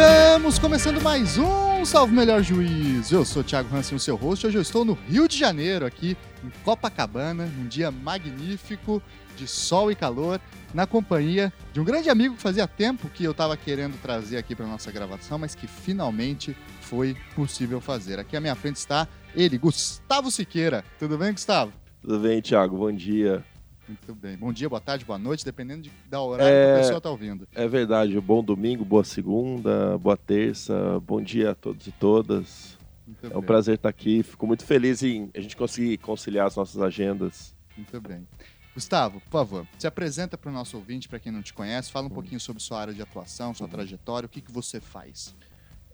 Estamos começando mais um Salve Melhor Juiz. Eu sou o Thiago Hansen, o seu host. Hoje eu estou no Rio de Janeiro, aqui em Copacabana, num dia magnífico de sol e calor, na companhia de um grande amigo que fazia tempo que eu estava querendo trazer aqui para nossa gravação, mas que finalmente foi possível fazer. Aqui à minha frente está ele, Gustavo Siqueira. Tudo bem, Gustavo? Tudo bem, Thiago. Bom dia. Muito bem. Bom dia, boa tarde, boa noite, dependendo de, da horário é, que a pessoa está ouvindo. É verdade. Bom domingo, boa segunda, boa terça. Bom dia a todos e todas. Muito é um bem. prazer estar aqui. Fico muito feliz em a gente conseguir conciliar as nossas agendas. Muito bem. Gustavo, por favor, se apresenta para o nosso ouvinte, para quem não te conhece, fala um hum. pouquinho sobre sua área de atuação, sua hum. trajetória, o que, que você faz.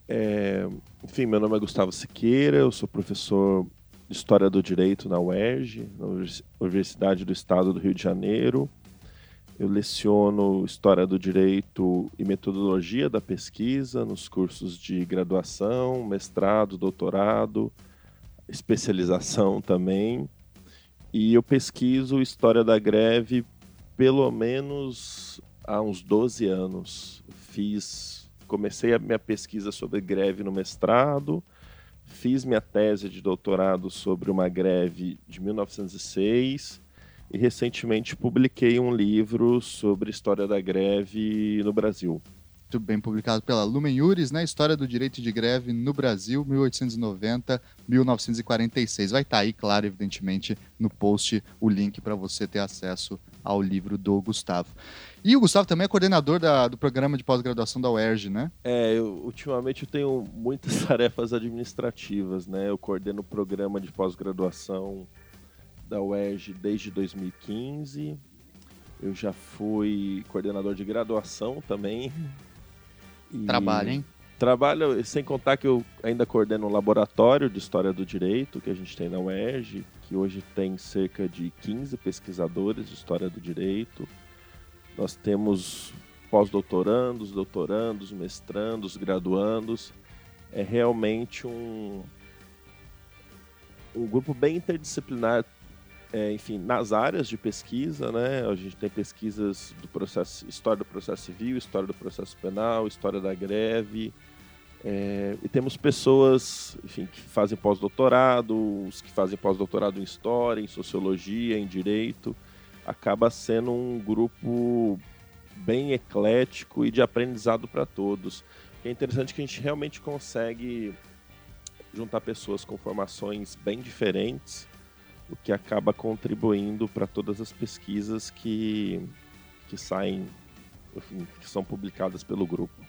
É, enfim, meu nome é Gustavo Siqueira, eu sou professor História do Direito na UERJ, na Universidade do Estado do Rio de Janeiro. Eu leciono História do Direito e Metodologia da Pesquisa nos cursos de graduação, mestrado, doutorado, especialização também. E eu pesquiso História da Greve pelo menos há uns 12 anos. Fiz, comecei a minha pesquisa sobre greve no mestrado, fiz minha tese de doutorado sobre uma greve de 1906 e recentemente publiquei um livro sobre história da greve no Brasil. Muito bem, publicado pela Lumen Iuris, né? História do Direito de Greve no Brasil, 1890-1946. Vai estar tá aí, claro, evidentemente, no post o link para você ter acesso ao livro do Gustavo. E o Gustavo também é coordenador da, do programa de pós-graduação da UERJ, né? É, eu, ultimamente eu tenho muitas tarefas administrativas, né? Eu coordeno o programa de pós-graduação da UERJ desde 2015. Eu já fui coordenador de graduação também. Trabalho, hein? Trabalho, sem contar que eu ainda coordeno um laboratório de História do Direito que a gente tem na UERJ, que hoje tem cerca de 15 pesquisadores de História do Direito nós temos pós-doutorandos, doutorandos, mestrandos, graduandos. É realmente um, um grupo bem interdisciplinar, é, enfim, nas áreas de pesquisa, né? A gente tem pesquisas do processo, história do processo civil, história do processo penal, história da greve. É, e temos pessoas, enfim, que fazem pós-doutorado, os que fazem pós-doutorado em história, em sociologia, em direito acaba sendo um grupo bem eclético e de aprendizado para todos. É interessante que a gente realmente consegue juntar pessoas com formações bem diferentes, o que acaba contribuindo para todas as pesquisas que, que saem, enfim, que são publicadas pelo grupo.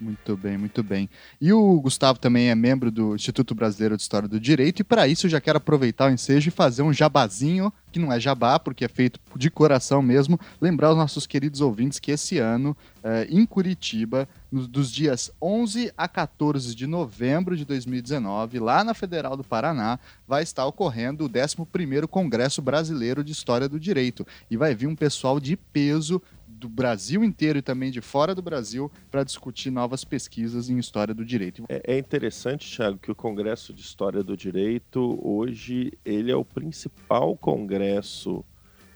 Muito bem, muito bem. E o Gustavo também é membro do Instituto Brasileiro de História do Direito, e para isso eu já quero aproveitar o ensejo e fazer um jabazinho, que não é jabá, porque é feito de coração mesmo, lembrar os nossos queridos ouvintes que esse ano, eh, em Curitiba, dos dias 11 a 14 de novembro de 2019, lá na Federal do Paraná, vai estar ocorrendo o 11º Congresso Brasileiro de História do Direito, e vai vir um pessoal de peso do Brasil inteiro e também de fora do Brasil para discutir novas pesquisas em história do direito. É, é interessante, Thiago, que o Congresso de História do Direito hoje ele é o principal congresso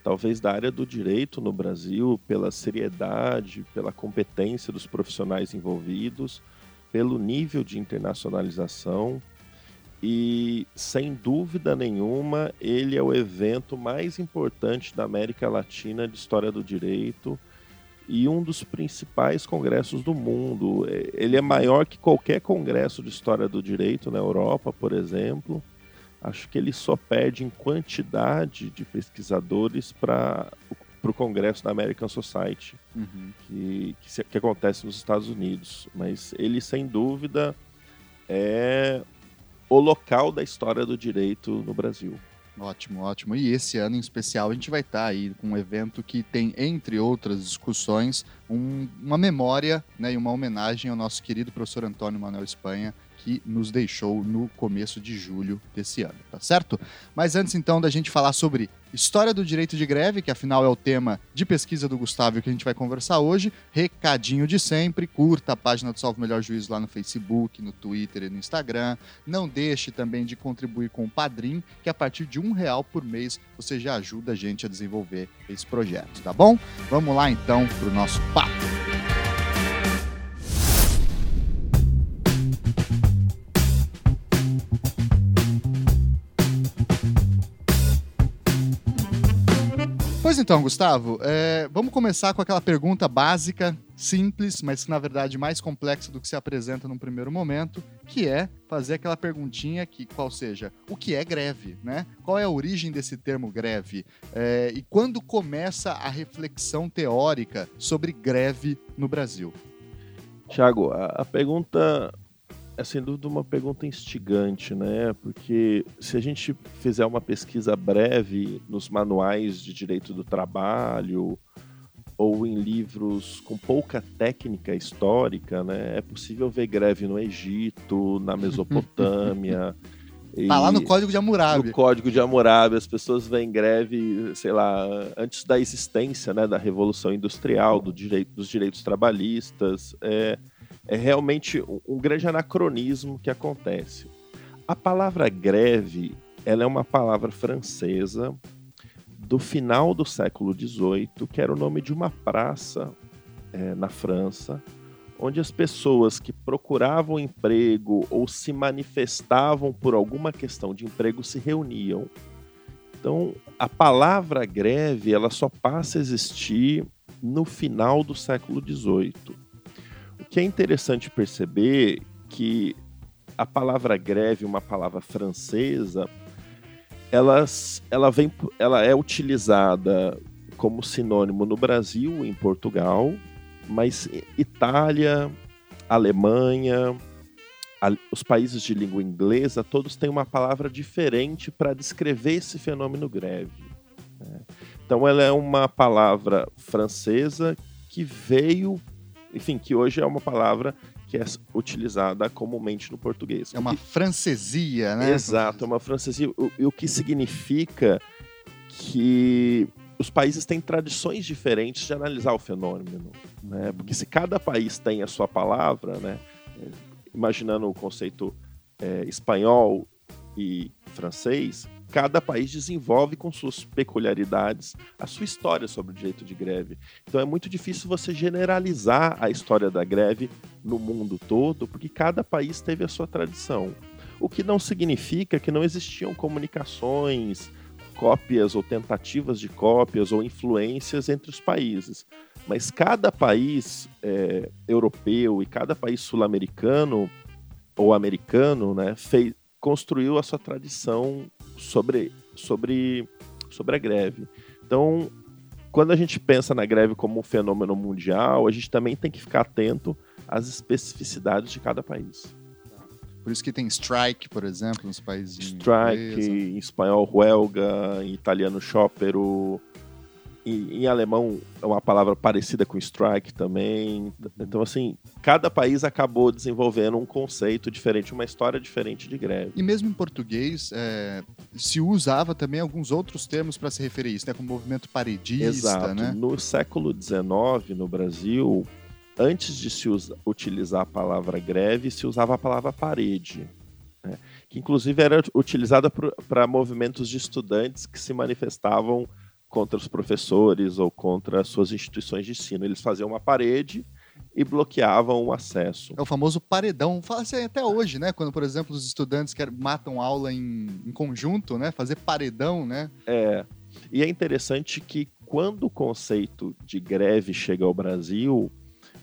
talvez da área do direito no Brasil, pela seriedade, pela competência dos profissionais envolvidos, pelo nível de internacionalização e, sem dúvida nenhuma, ele é o evento mais importante da América Latina de história do direito e um dos principais congressos do mundo. É, ele é maior que qualquer congresso de história do direito na Europa, por exemplo. Acho que ele só perde em quantidade de pesquisadores para o congresso da American Society, uhum. que, que, que acontece nos Estados Unidos. Mas ele, sem dúvida, é o local da história do direito no Brasil. Ótimo, ótimo. E esse ano em especial a gente vai estar aí com um evento que tem, entre outras discussões, um, uma memória né, e uma homenagem ao nosso querido professor Antônio Manuel Espanha, que nos deixou no começo de julho desse ano, tá certo? Mas antes então da gente falar sobre história do direito de greve, que afinal é o tema de pesquisa do Gustavo que a gente vai conversar hoje, recadinho de sempre, curta a página do Salve Melhor Juízo lá no Facebook, no Twitter e no Instagram. Não deixe também de contribuir com o Padrim, que a partir de um real por mês você já ajuda a gente a desenvolver esse projeto, tá bom? Vamos lá então para o nosso papo. Então, Gustavo. É, vamos começar com aquela pergunta básica, simples, mas que na verdade mais complexa do que se apresenta num primeiro momento, que é fazer aquela perguntinha que, qual seja, o que é greve, né? Qual é a origem desse termo greve? É, e quando começa a reflexão teórica sobre greve no Brasil? Tiago, a, a pergunta é sem dúvida uma pergunta instigante, né? Porque se a gente fizer uma pesquisa breve nos manuais de direito do trabalho ou em livros com pouca técnica histórica, né? É possível ver greve no Egito, na Mesopotâmia. Tá lá no Código de Hammurabi. No Código de Hammurabi, as pessoas veem greve, sei lá, antes da existência, né, da Revolução Industrial, do direito, dos direitos trabalhistas. É, é realmente um grande anacronismo que acontece. A palavra greve, ela é uma palavra francesa do final do século XVIII, que era o nome de uma praça é, na França, onde as pessoas que procuravam emprego ou se manifestavam por alguma questão de emprego se reuniam. Então, a palavra greve ela só passa a existir no final do século XVIII que é interessante perceber que a palavra greve, uma palavra francesa, ela, ela, vem, ela é utilizada como sinônimo no Brasil, em Portugal, mas Itália, Alemanha, os países de língua inglesa, todos têm uma palavra diferente para descrever esse fenômeno greve. Né? Então, ela é uma palavra francesa que veio enfim, que hoje é uma palavra que é utilizada comumente no português. É uma francesia, né? Exato, é uma francesia. O, o que significa que os países têm tradições diferentes de analisar o fenômeno, né? Porque se cada país tem a sua palavra, né? Imaginando o conceito é, espanhol e francês, cada país desenvolve com suas peculiaridades a sua história sobre o direito de greve. Então é muito difícil você generalizar a história da greve no mundo todo, porque cada país teve a sua tradição. O que não significa que não existiam comunicações, cópias ou tentativas de cópias ou influências entre os países. Mas cada país é, europeu e cada país sul-americano ou americano né, fez, construiu a sua tradição sobre, sobre, sobre a greve. Então, quando a gente pensa na greve como um fenômeno mundial, a gente também tem que ficar atento às especificidades de cada país. Por isso que tem strike, por exemplo, nos países Strike, em espanhol, huelga, em italiano, sciopero, em, em, alemão é uma palavra parecida com strike também. Então, assim, cada país acabou desenvolvendo um conceito diferente, uma história diferente de greve. E mesmo em português, é, se usava também alguns outros termos para se referir a isso, né? Como movimento paredista, Exato. né? No século XIX, no Brasil, antes de se usa, utilizar a palavra greve, se usava a palavra parede. Né? Que inclusive era utilizada para movimentos de estudantes que se manifestavam contra os professores ou contra suas instituições de ensino. Eles faziam uma parede e bloqueavam o acesso. É o famoso paredão. Fala assim até hoje, né? Quando, por exemplo, os estudantes querem, matam aula em, em conjunto, né? Fazer paredão, né? É. E é interessante que quando o conceito de greve chega ao Brasil,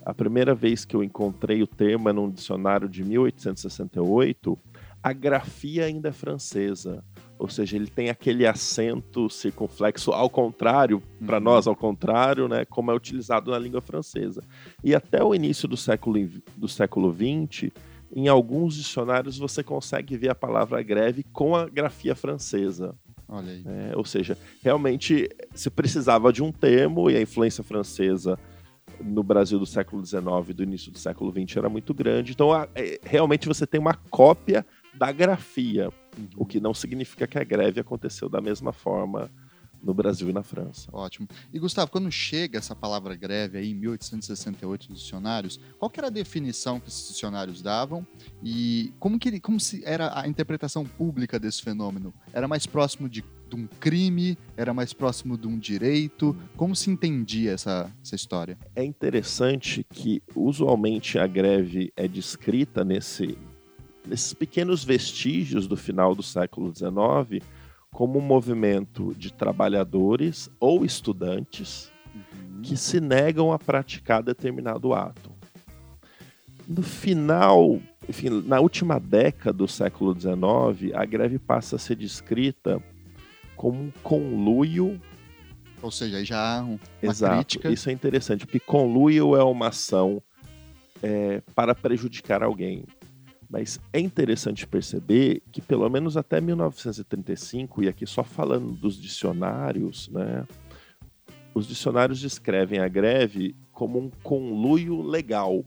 a primeira vez que eu encontrei o termo é num dicionário de 1868, a grafia ainda é francesa ou seja, ele tem aquele acento circunflexo ao contrário, para uhum. nós ao contrário, né, como é utilizado na língua francesa. E até o início do século, do século XX, em alguns dicionários você consegue ver a palavra greve com a grafia francesa. Olha aí. É, ou seja, realmente se precisava de um termo e a influência francesa no Brasil do século XIX e do início do século XX era muito grande. Então, a, é, realmente você tem uma cópia da grafia. O que não significa que a greve aconteceu da mesma forma no Brasil e na França. Ótimo. E Gustavo, quando chega essa palavra greve aí em 1868 nos dicionários, qual era a definição que esses dicionários davam e como que como se era a interpretação pública desse fenômeno? Era mais próximo de, de um crime? Era mais próximo de um direito? Como se entendia essa, essa história? É interessante que usualmente a greve é descrita nesse nesses pequenos vestígios do final do século XIX como um movimento de trabalhadores ou estudantes Uhum. que se negam a praticar determinado ato. No final, enfim, na última década do século XIX, a greve passa a ser descrita como um conluio. Ou seja, já um- uma Exato, crítica. isso é interessante, porque conluio é uma ação é, para prejudicar alguém. Mas é interessante perceber que, pelo menos até 1935, e aqui só falando dos dicionários, né, os dicionários descrevem a greve como um conluio legal.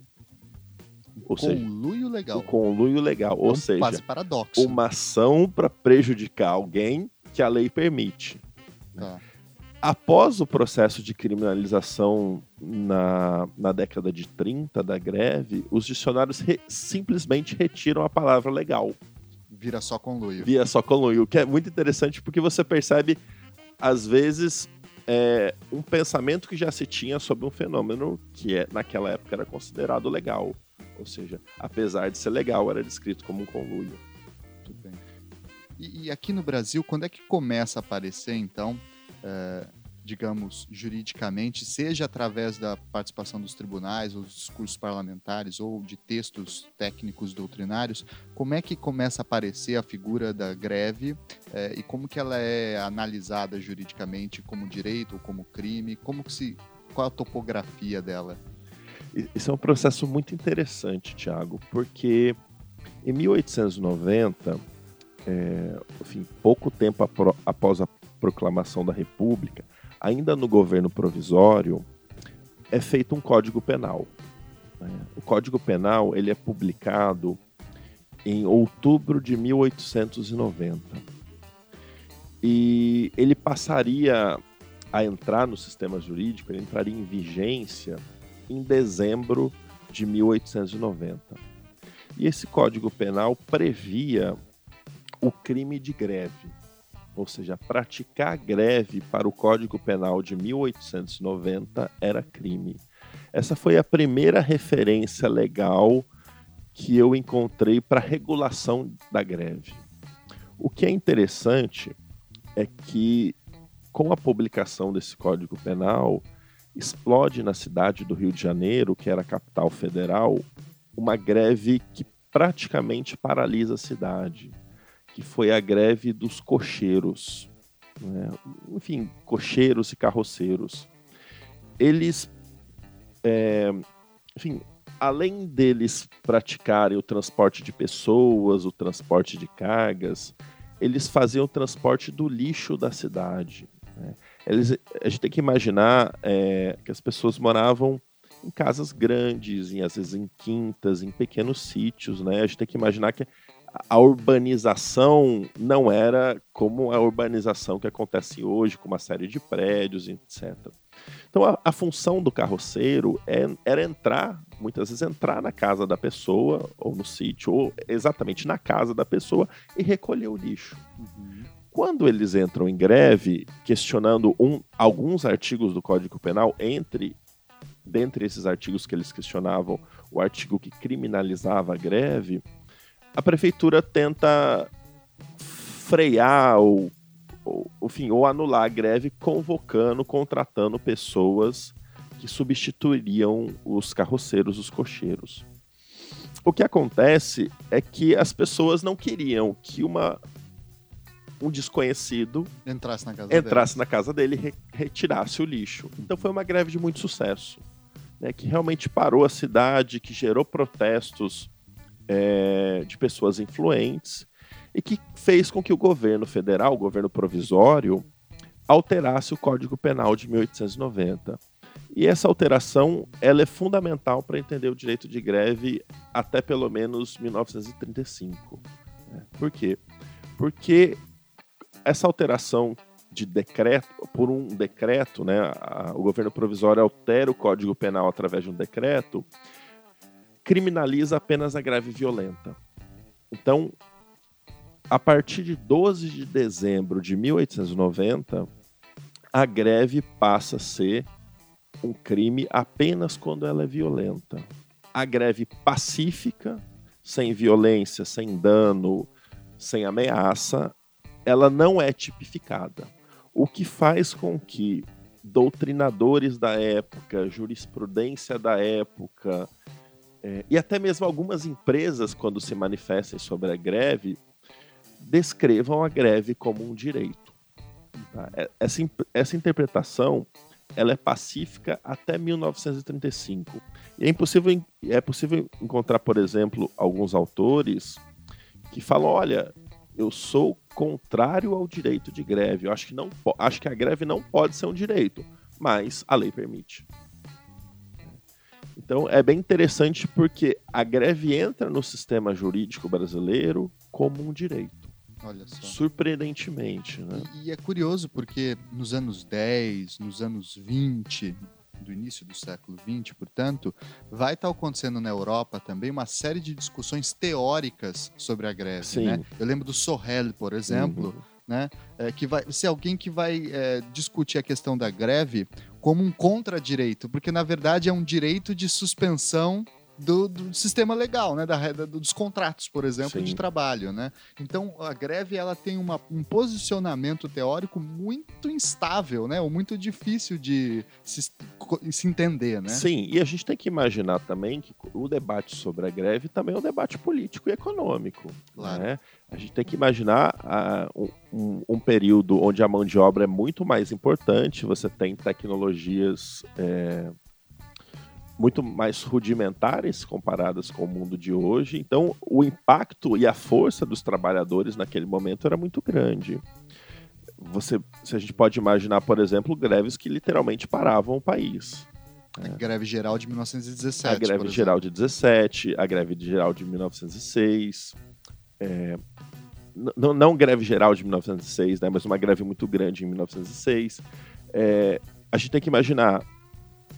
Ou seja, Conluio legal. o conluio legal. Ou É um seja, paradoxo. uma ação para prejudicar alguém que a lei permite. Tá. Após o processo de criminalização na, na década de 30 da greve, os dicionários re- simplesmente retiram a palavra legal, Vira só conluio. via só conluio, o que é muito interessante porque você percebe, às vezes, é, um pensamento que já se tinha sobre um fenômeno que é, naquela época era considerado legal. Ou seja, apesar de ser legal, era descrito como um conluio. Muito bem. E, e aqui no Brasil, quando é que começa a aparecer, então, eh, digamos, juridicamente, seja através da participação dos tribunais, ou dos discursos parlamentares, ou de textos técnicos doutrinários, como é que começa a aparecer a figura da greve eh, e como que ela é analisada juridicamente como direito ou como crime? Como que se, qual a topografia dela? Isso é um processo muito interessante, Tiago, porque em 1890, é, enfim, pouco tempo após a proclamação da República, ainda no governo provisório, é feito um Código Penal. né? O Código Penal ele é publicado em outubro de 1890 e ele passaria a entrar no sistema jurídico, ele entraria em vigência em dezembro de 1890. E esse Código Penal previa o crime de greve, ou seja, praticar greve para o Código Penal de 1890 era crime. Essa foi a primeira referência legal que eu encontrei para regulação da greve. O que é interessante é que, com a publicação desse Código Penal, explode na cidade do Rio de Janeiro, que era a capital federal, uma greve que praticamente paralisa a cidade, que foi a greve dos cocheiros. né? Enfim, cocheiros e carroceiros. Eles, é, enfim, além deles praticarem o transporte de pessoas, o transporte de cargas, eles faziam o transporte do lixo da cidade. né? Eles, a gente tem que imaginar é, que as pessoas moravam em casas grandes, em, às vezes em quintas, em pequenos sítios, né? A gente tem que imaginar que a urbanização não era como a urbanização que acontece hoje, com uma série de prédios, etc. Então a, a função do carroceiro é, era entrar, muitas vezes entrar na casa da pessoa, ou no sítio, ou exatamente na casa da pessoa e recolher o lixo. Quando eles entram em greve, questionando um, alguns artigos do Código Penal, entre dentre esses artigos que eles questionavam, o artigo que criminalizava a greve, a prefeitura tenta frear ou, ou, enfim, ou anular a greve, convocando, contratando pessoas que substituiriam os carroceiros, os cocheiros. O que acontece é que as pessoas não queriam que uma um desconhecido Entrasse na casa entrasse na casa dele e re- retirasse o lixo. Então foi uma greve de muito sucesso, né, que realmente parou a cidade, que gerou protestos é, de pessoas influentes e que fez com que o governo federal, o governo provisório, alterasse o Código Penal de 1890. E essa alteração ela é fundamental para entender o direito de greve até pelo menos 1935. né? Por quê? Porque essa alteração de decreto, por um decreto, né, a- o governo provisório altera o Código Penal através de um decreto, criminaliza apenas a greve violenta. Então, a partir de 12 de dezembro de 1890, a greve passa a ser um crime apenas quando ela é violenta. A greve pacífica, sem violência, sem dano, sem ameaça, ela não é tipificada. O que faz com que doutrinadores da época, jurisprudência da época, é, e até mesmo algumas empresas, quando se manifestem sobre a greve, descrevam a greve como um direito. Tá? É, essa, essa interpretação ela é pacífica até 1935. E é, impossível, é possível encontrar, por exemplo, alguns autores que falam: olha, eu sou contrário ao direito de greve. Eu acho que, não, acho que a greve não pode ser um direito, mas a lei permite. Então é bem interessante porque a greve entra no sistema jurídico brasileiro como um direito. Olha só. Surpreendentemente, né? E, e, é curioso porque nos anos 10, nos anos 20, do início do século 20, portanto, vai estar acontecendo na Europa também uma série de discussões teóricas sobre a greve, Sim. né? Eu lembro do Sorrel, por exemplo, uhum. né? É, que vai ser alguém que vai é, discutir a questão da greve como um contradireito, porque na verdade é um direito de suspensão do, do, sistema legal, né? Da, da, dos contratos, por exemplo, Sim. de trabalho, né? Então a greve ela tem uma, um posicionamento teórico muito instável, né? Ou muito difícil de se, se entender, né? Sim, e a gente tem que imaginar também que o debate sobre a greve também é um debate político e econômico, claro. né? A gente tem que imaginar uh, um, um, período onde a mão de obra é muito mais importante, você tem tecnologias é, muito mais rudimentares comparadas com o mundo de hoje. Então, o impacto e a força dos trabalhadores naquele momento era muito grande. Você, se a gente pode imaginar, por exemplo, greves que literalmente paravam o país. A greve geral de 1917. A greve geral de 17, a greve geral de 1906. É, não, não greve geral de 1906, né, mas uma greve muito grande em 1906. É, a gente tem que imaginar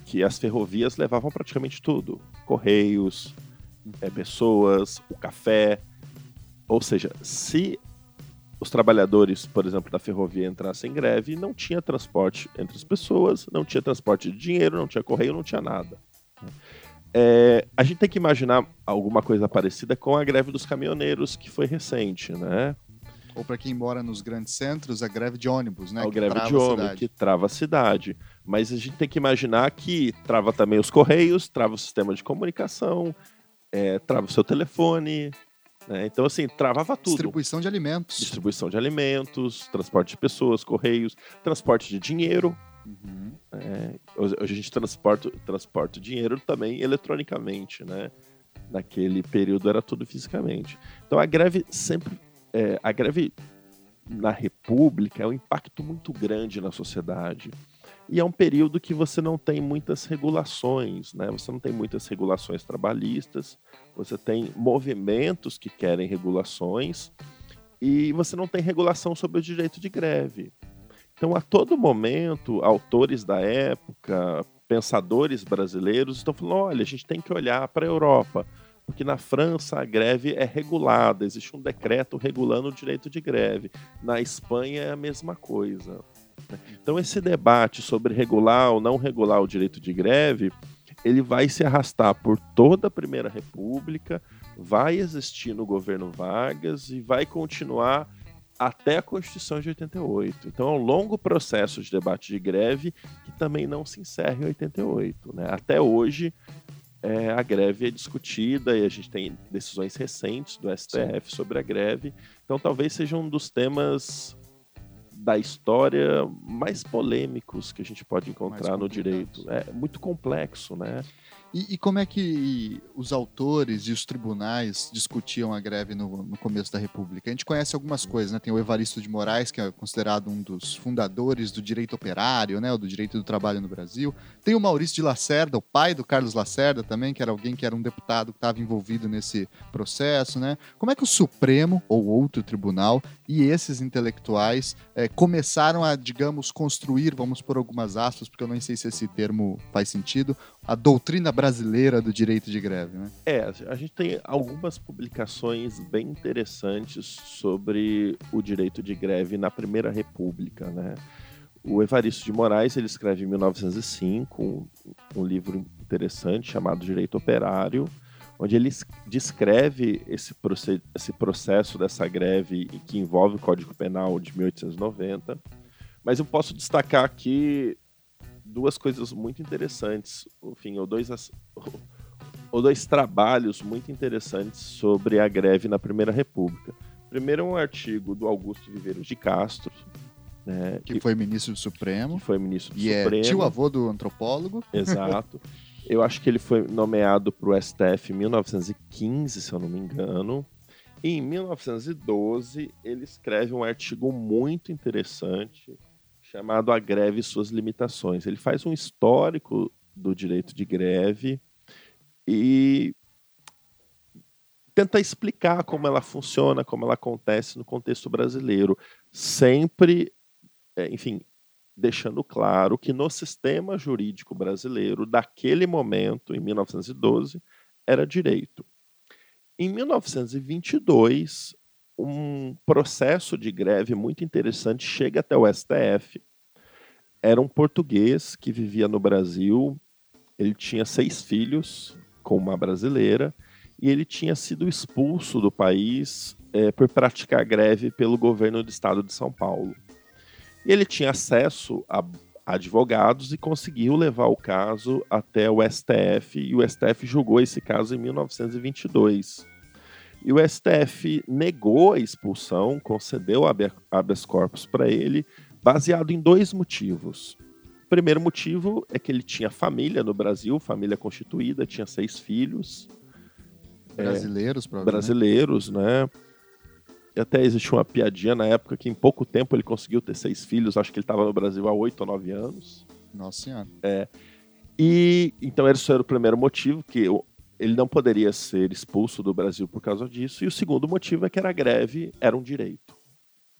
que as ferrovias levavam praticamente tudo: correios, é, pessoas, o café. Ou seja, se os trabalhadores, por exemplo, da ferrovia entrassem em greve, não tinha transporte entre as pessoas, não tinha transporte de dinheiro, não tinha correio, não tinha nada. É, a gente tem que imaginar alguma coisa parecida com a greve dos caminhoneiros, que foi recente, né? Ou para quem mora nos grandes centros, a greve de ônibus, né? A greve de ônibus, que trava a cidade. Mas a gente tem que imaginar que trava também os correios, trava o sistema de comunicação, é, trava o seu telefone. Né? Então, assim, travava tudo. Distribuição de alimentos. Distribuição de alimentos, transporte de pessoas, correios, transporte de dinheiro. Uhum. É, hoje a gente transporta, transporta dinheiro também eletronicamente, né? Naquele período era tudo fisicamente. Então a greve sempre é, a greve na República é um impacto muito grande na sociedade. E é um período que você não tem muitas regulações, né? Você não tem muitas regulações trabalhistas, você tem movimentos que querem regulações e você não tem regulação sobre o direito de greve. Então, a todo momento, autores da época, pensadores brasileiros estão falando: olha, a gente tem que olhar para a Europa porque na França a greve é regulada, existe um decreto regulando o direito de greve. Na Espanha é a mesma coisa. Então esse debate sobre regular ou não regular o direito de greve, ele vai se arrastar por toda a Primeira República, vai existir no governo Vargas e vai continuar até a Constituição de 88. Então é um longo processo de debate de greve que também não se encerra em 88. Né? Até hoje é, a greve é discutida e a gente tem decisões recentes do STF Sim. sobre a greve. Então talvez seja um dos temas da história mais polêmicos que a gente pode encontrar no direito. É muito complexo, né? E, e, como é que os autores e os tribunais discutiam a greve no, no, começo da República? A gente conhece algumas coisas, né? Tem o Evaristo de Moraes, que é considerado um dos fundadores do direito operário, né? O do direito do trabalho no Brasil. Tem o Maurício de Lacerda, o pai do Carlos Lacerda também, que era alguém que era um deputado que estava envolvido nesse processo, né? Como é que o Supremo ou outro tribunal e esses intelectuais é, começaram a, digamos, construir, vamos por algumas aspas, porque eu não sei se esse termo faz sentido, a doutrina brasileira do direito de greve, né? É, a gente tem algumas publicações bem interessantes sobre o direito de greve na Primeira República, né? O Evaristo de Moraes, ele escreve em 1905 um, um livro interessante chamado Direito Operário. onde ele descreve esse, esse processo dessa greve que envolve o Código Penal de 1890. Mas eu posso destacar aqui duas coisas muito interessantes, enfim, ou dois, ou dois trabalhos muito interessantes sobre a greve na Primeira República. Primeiro é um artigo do Augusto Viveiros de Castro, né, que, que, foi ministro do Supremo. Que foi ministro do e Supremo. E é tio-avô do antropólogo. Exato. Eu acho que ele foi nomeado para o STF em 1915, se eu não me engano. E em 1912, ele escreve um artigo muito interessante chamado A Greve e Suas Limitações. Ele faz um histórico do direito de greve e tenta explicar como ela funciona, como ela acontece no contexto brasileiro, sempre, é, enfim, deixando claro que no sistema jurídico brasileiro, daquele momento, em 1912, era direito. Em 1922, um processo de greve muito interessante chega até o STF. Era um português que vivia no Brasil, ele tinha seis filhos com uma brasileira e ele tinha sido expulso do país é, por praticar greve pelo governo do estado de São Paulo. E ele tinha acesso a advogados e conseguiu levar o caso até o STF, e o STF julgou esse caso em 1922. E o STF negou a expulsão, concedeu habeas corpus para ele, baseado em dois motivos. O primeiro motivo é que ele tinha família no Brasil, família constituída, tinha seis filhos. Brasileiros, é, Brasileiros, né? E até existe uma piadinha na época que em pouco tempo ele conseguiu ter seis filhos. Acho que ele estava no Brasil há oito ou nove anos. Nossa Senhora. É. E então esse era o primeiro motivo, que ele não poderia ser expulso do Brasil por causa disso. E o segundo motivo é que era greve, era um direito.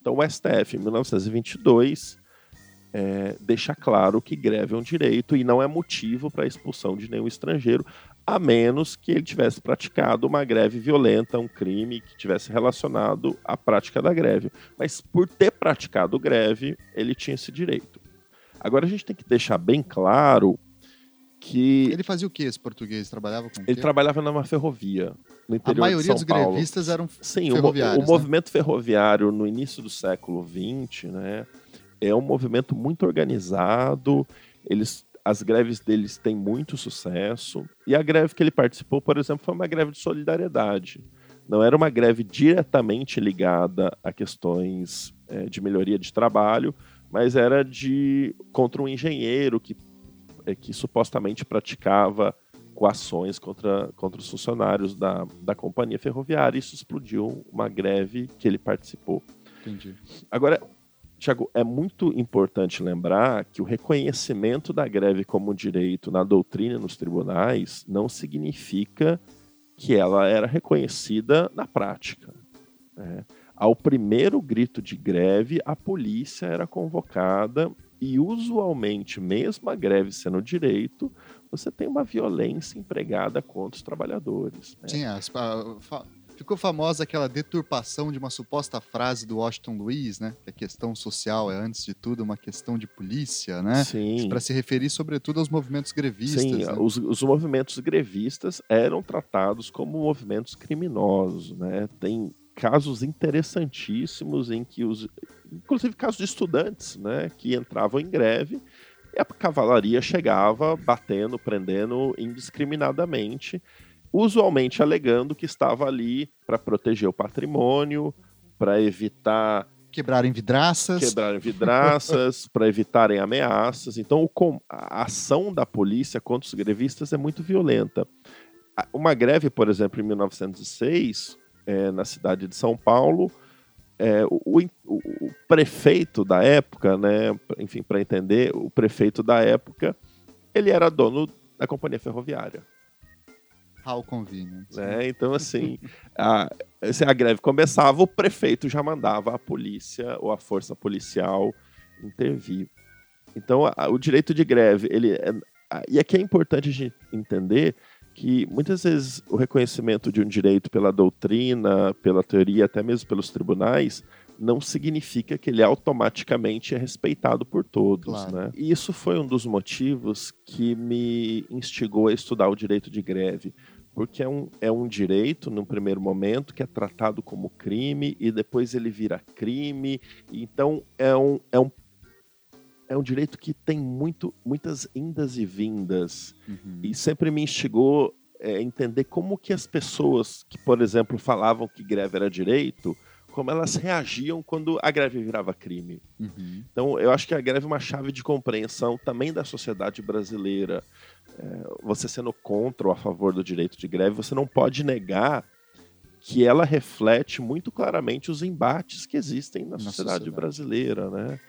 Então o STF, em 1922, é, deixa claro que greve é um direito e não é motivo para a expulsão de nenhum estrangeiro, a menos que ele tivesse praticado uma greve violenta, um crime que tivesse relacionado à prática da greve. Mas por ter praticado greve, ele tinha esse direito. Agora a gente tem que deixar bem claro que. Ele fazia o que esse português? Trabalhava com Ele trabalhava numa ferrovia. No interior a maioria dos Paulo. grevistas eram Sim, ferroviários. O, o né? movimento ferroviário no início do século XX né, é um movimento muito organizado. Eles as greves deles têm muito sucesso. E a greve que ele participou, por exemplo, foi uma greve de solidariedade. Não era uma greve diretamente ligada a questões é, de melhoria de trabalho, mas era de contra um engenheiro que, que supostamente praticava coações contra, contra os funcionários da, da companhia ferroviária. Isso explodiu uma greve que ele participou. Entendi. Agora, Tiago, é muito importante lembrar que o reconhecimento da greve como direito na doutrina nos tribunais não significa que ela era reconhecida na prática. Né? Ao primeiro grito de greve, a polícia era convocada e, usualmente, mesmo a greve sendo direito, você tem uma violência empregada contra os trabalhadores. Né? Sim, as, Ficou famosa aquela deturpação de uma suposta frase do Washington Luiz, né? Que a questão social é, antes de tudo, uma questão de polícia, né? Sim. Para se referir, sobretudo, aos movimentos grevistas. Sim, né? os, os, movimentos grevistas eram tratados como movimentos criminosos, né? Tem casos interessantíssimos em que os. Inclusive casos de estudantes, né? Que entravam em greve e a cavalaria chegava batendo, prendendo indiscriminadamente usualmente alegando que estava ali para proteger o patrimônio, para evitar quebrarem vidraças, quebrarem vidraças, para evitarem ameaças. Então, a ação da polícia contra os grevistas é muito violenta. Uma greve, por exemplo, em 1906, é, na cidade de São Paulo, é, o, o, o, prefeito da época, né, enfim, para entender, o prefeito da época, ele era dono da companhia ferroviária. How convenient. Né? Então, assim, a, se a greve começava, o prefeito já mandava a polícia ou a força policial intervir. Então, a, o direito de greve, ele é, a, e aqui é importante a gente entender que muitas vezes o reconhecimento de um direito pela doutrina, pela teoria, até mesmo pelos tribunais, não significa que ele automaticamente é respeitado por todos, claro. né? E isso foi um dos motivos que me instigou a estudar o direito de greve, porque é um, é um direito, num primeiro momento, que é tratado como crime e depois ele vira crime. Então, é um, é um, é um direito que tem muito, muitas indas e vindas. Uhum. E sempre me instigou é, entender como que as pessoas que, por exemplo, falavam que greve era direito, como elas reagiam quando a greve virava crime. Uhum. Então, eu acho que a greve é uma chave de compreensão também da sociedade brasileira é, você sendo contra ou a favor do direito de greve, você não pode negar que ela reflete muito claramente os embates que existem na, na sociedade, sociedade, brasileira, né?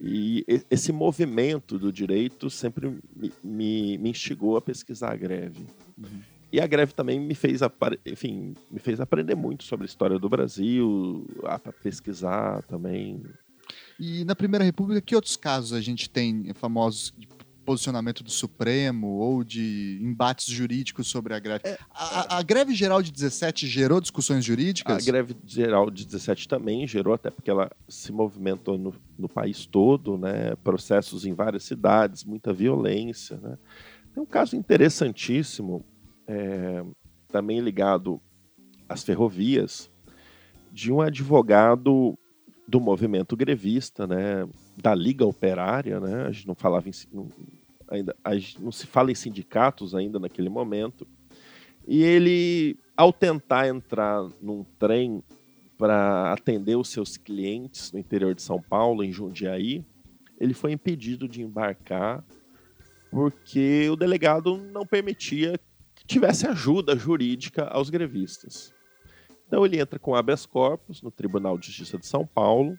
E esse movimento do direito sempre me, me, me instigou a pesquisar a greve. Uhum. E a greve também me fez, enfim, me fez aprender muito sobre a história do Brasil, a pesquisar também. E na Primeira República, que outros casos a gente tem famosos de posicionamento do Supremo ou de embates jurídicos sobre a greve. É, a, a, greve geral de 17 gerou discussões jurídicas? A greve geral de 17 também gerou, até porque ela se movimentou no, no país todo, né? processos em várias cidades, muita violência. Né? Tem um caso interessantíssimo, é, também ligado às ferrovias, de um advogado do movimento grevista, né, da Liga Operária, né, a gente não falava em, ainda não se fala em sindicatos ainda naquele momento. E ele, ao tentar entrar num trem para atender os seus clientes no interior de São Paulo, em Jundiaí, ele foi impedido de embarcar porque o delegado não permitia que tivesse ajuda jurídica aos grevistas. Então ele entra com habeas corpus no Tribunal de Justiça de São Paulo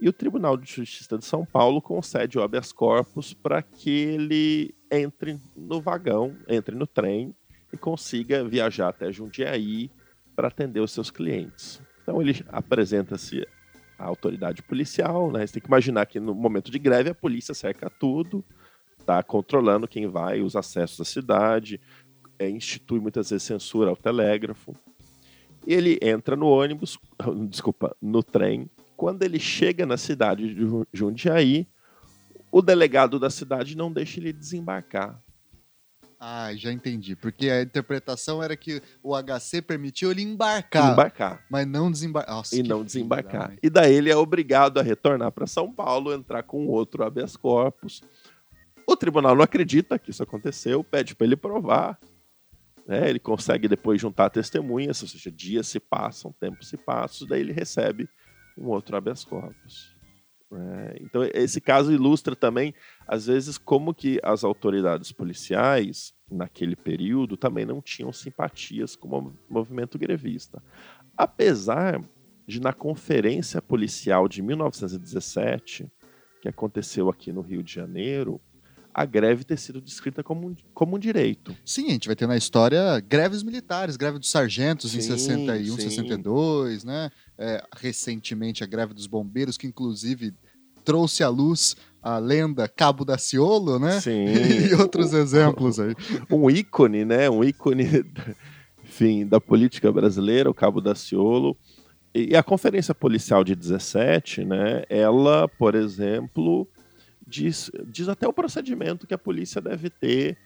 e o Tribunal de Justiça de São Paulo concede o habeas corpus para que ele entre no vagão, entre no trem e consiga viajar até Jundiaí para atender os seus clientes. Então ele apresenta-se à autoridade policial, né? Você tem que imaginar que no momento de greve a polícia cerca tudo, tá controlando quem vai, os acessos à cidade, é, institui muitas vezes censura ao telégrafo. E ele entra no ônibus, desculpa, no trem, quando ele chega na cidade de Jundiaí, o delegado da cidade não deixa ele desembarcar. Ah, já entendi. Porque a interpretação era que o HC permitiu ele embarcar. Embarcar. Mas não desembarcar. e não desembarcar. e daí ele é obrigado a retornar para São Paulo, entrar com outro habeas corpus. O tribunal não acredita que isso aconteceu, pede para ele provar. Né? Ele consegue depois juntar testemunhas, ou seja, dias se passam, tempos se passam, daí ele recebe um outro habeas corpus. É, então, esse caso ilustra também, às vezes, como que as autoridades policiais, naquele período, também não tinham simpatias com o movimento grevista. Apesar de, na conferência policial de 1917, que aconteceu aqui no Rio de Janeiro, a greve ter sido descrita como um, como um direito. Sim, a gente vai ter na história greves militares, greve dos sargentos sim, em 61, sim. 62, né? É, recentemente a greve dos bombeiros, que inclusive trouxe à luz a lenda Cabo da Ciolo, né? Sim. e outros exemplos aí. Um ícone, né? Um ícone, enfim, da política brasileira, o Cabo da Ciolo. E a Conferência Policial de 17, né? Ela, por exemplo, diz, diz até o procedimento que a polícia deve ter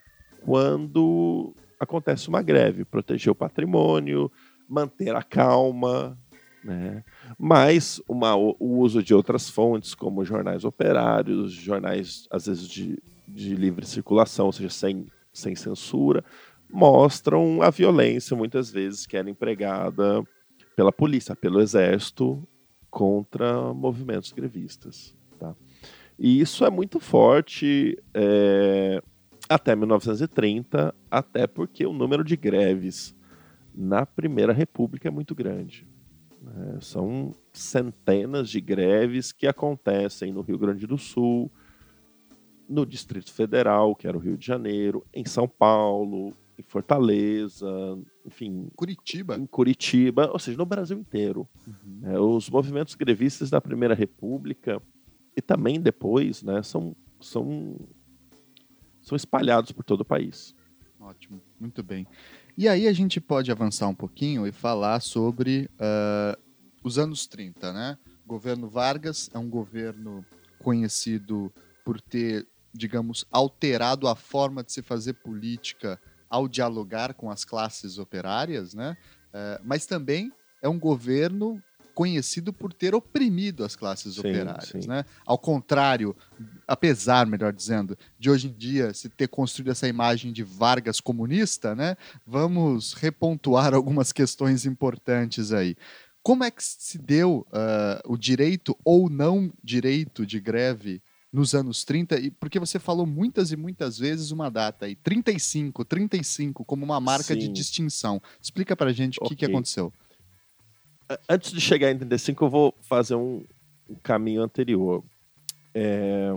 quando acontece uma greve, proteger o patrimônio, manter a calma, né? Mas uma, o uso de outras fontes, como jornais operários, jornais, às vezes, de, de livre circulação, ou seja, sem, sem censura, mostram a violência, muitas vezes, que era empregada pela polícia, pelo exército, contra movimentos grevistas. Tá? E isso é muito forte é, até 1930, até porque o número de greves na Primeira República é muito grande. Né? São centenas de greves que acontecem no Rio Grande do Sul, no Distrito Federal, que era o Rio de Janeiro, em São Paulo, em Fortaleza, enfim. Curitiba. Em Curitiba, ou seja, no Brasil inteiro. Uhum. É, os movimentos grevistas da Primeira República e também depois, né, são, são, são espalhados por todo o país. Ótimo, muito bem. E aí a gente pode avançar um pouquinho e falar sobre uh, os anos 30, né? O governo Vargas é um governo conhecido por ter, digamos, alterado a forma de se fazer política ao dialogar com as classes operárias, né? É, mas também é um governo conhecido por ter oprimido as classes sim, operárias. Sim. Né? Ao contrário, apesar, melhor dizendo, de hoje em dia se ter construído essa imagem de Vargas comunista, né? vamos repontuar algumas questões importantes aí. Como é que se deu uh, o direito ou não direito de greve nos anos 30? E porque você falou muitas e muitas vezes uma data aí, 35, 35 como uma marca Sim. de distinção. Explica pra gente okay. o que, que aconteceu antes de chegar em 35, eu vou fazer um, um caminho anterior. É,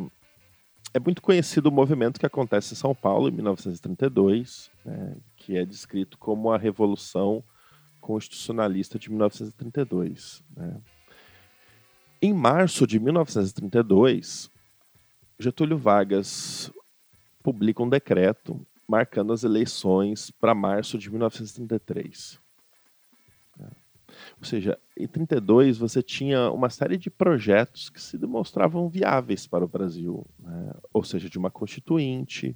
é, muito conhecido o movimento que acontece em São Paulo em 1932, né, que é descrito como a Revolução Constitucionalista de 1932. Né. Em março de 1932, Getúlio Vargas publica um decreto marcando as eleições para março de 1933. Ou seja, em 32 você tinha uma série de projetos que se demonstravam viáveis para o Brasil, né? ou seja, de uma constituinte,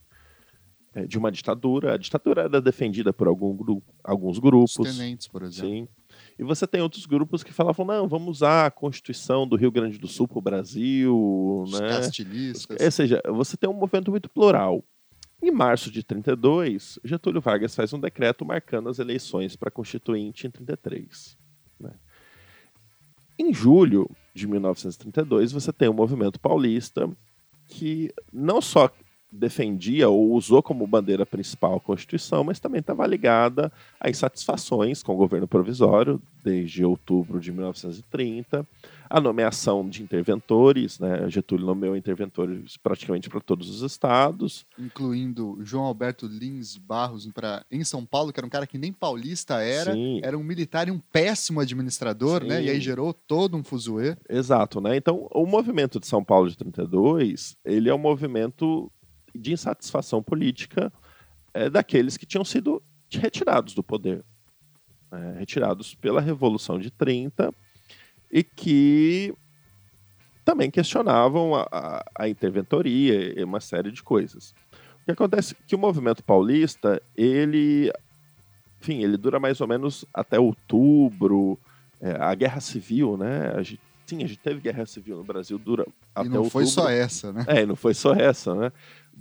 é, de uma ditadura. A ditadura era defendida por algum grupo, alguns grupos. Os tenentes, por exemplo. Sim. E você tem outros grupos que falavam, não, vamos usar a Constituição do Rio Grande do Sul para o Brasil. Os né? castilistas. Ou seja, você tem um movimento muito plural. Em março de 32, Getúlio Vargas faz um decreto marcando as eleições para a Constituinte em 33. Em julho de 1932, você tem o movimento paulista que não só defendia ou usou como bandeira principal a Constituição, mas também estava ligada a insatisfações com o governo provisório desde outubro de 1930, a nomeação de interventores, né? Getúlio nomeou interventores praticamente para todos os estados, incluindo João Alberto Lins Barros para em São Paulo, que era um cara que nem paulista era, Sim. era um militar e um péssimo administrador, Sim. né? E aí gerou todo um fuzuê. Exato, né? Então, o movimento de São Paulo de 32, ele é um movimento de insatisfação política é, daqueles que tinham sido retirados do poder. É, retirados pela Revolução de 30 e que também questionavam a, a, a, interventoria e uma série de coisas. O que acontece é que o movimento paulista, ele, enfim, ele dura mais ou menos até outubro, é, a guerra civil, né? A gente, sim, a gente teve guerra civil no Brasil, dura e até outubro. não foi só essa, né? É, não foi só essa, né?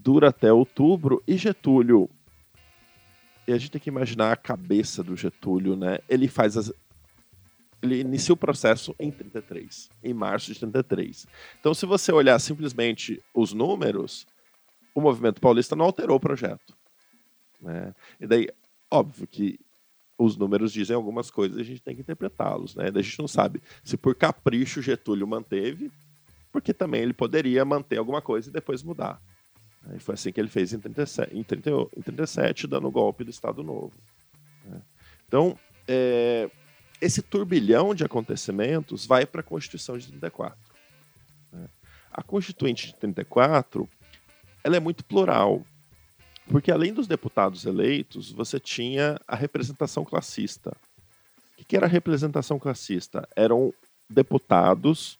dura até outubro, e Getúlio. E a gente tem que imaginar a cabeça do Getúlio, né? Ele faz as. Ele inicia o processo em 33, em março de 33. Então, se você olhar simplesmente os números, o movimento paulista não alterou o projeto. Né? E daí, óbvio que os números dizem algumas coisas e a gente tem que interpretá-los. Né? A gente não sabe se por capricho Getúlio manteve, porque também ele poderia manter alguma coisa e depois mudar. E foi assim que ele fez em 37, em 30, em 37 dando o golpe do Estado Novo. Né? Então, é, esse turbilhão de acontecimentos vai para a Constituição de 34. Né? A Constituinte de 34 ela é muito plural, porque além dos deputados eleitos, você tinha a representação classista. O que era a representação classista? Eram deputados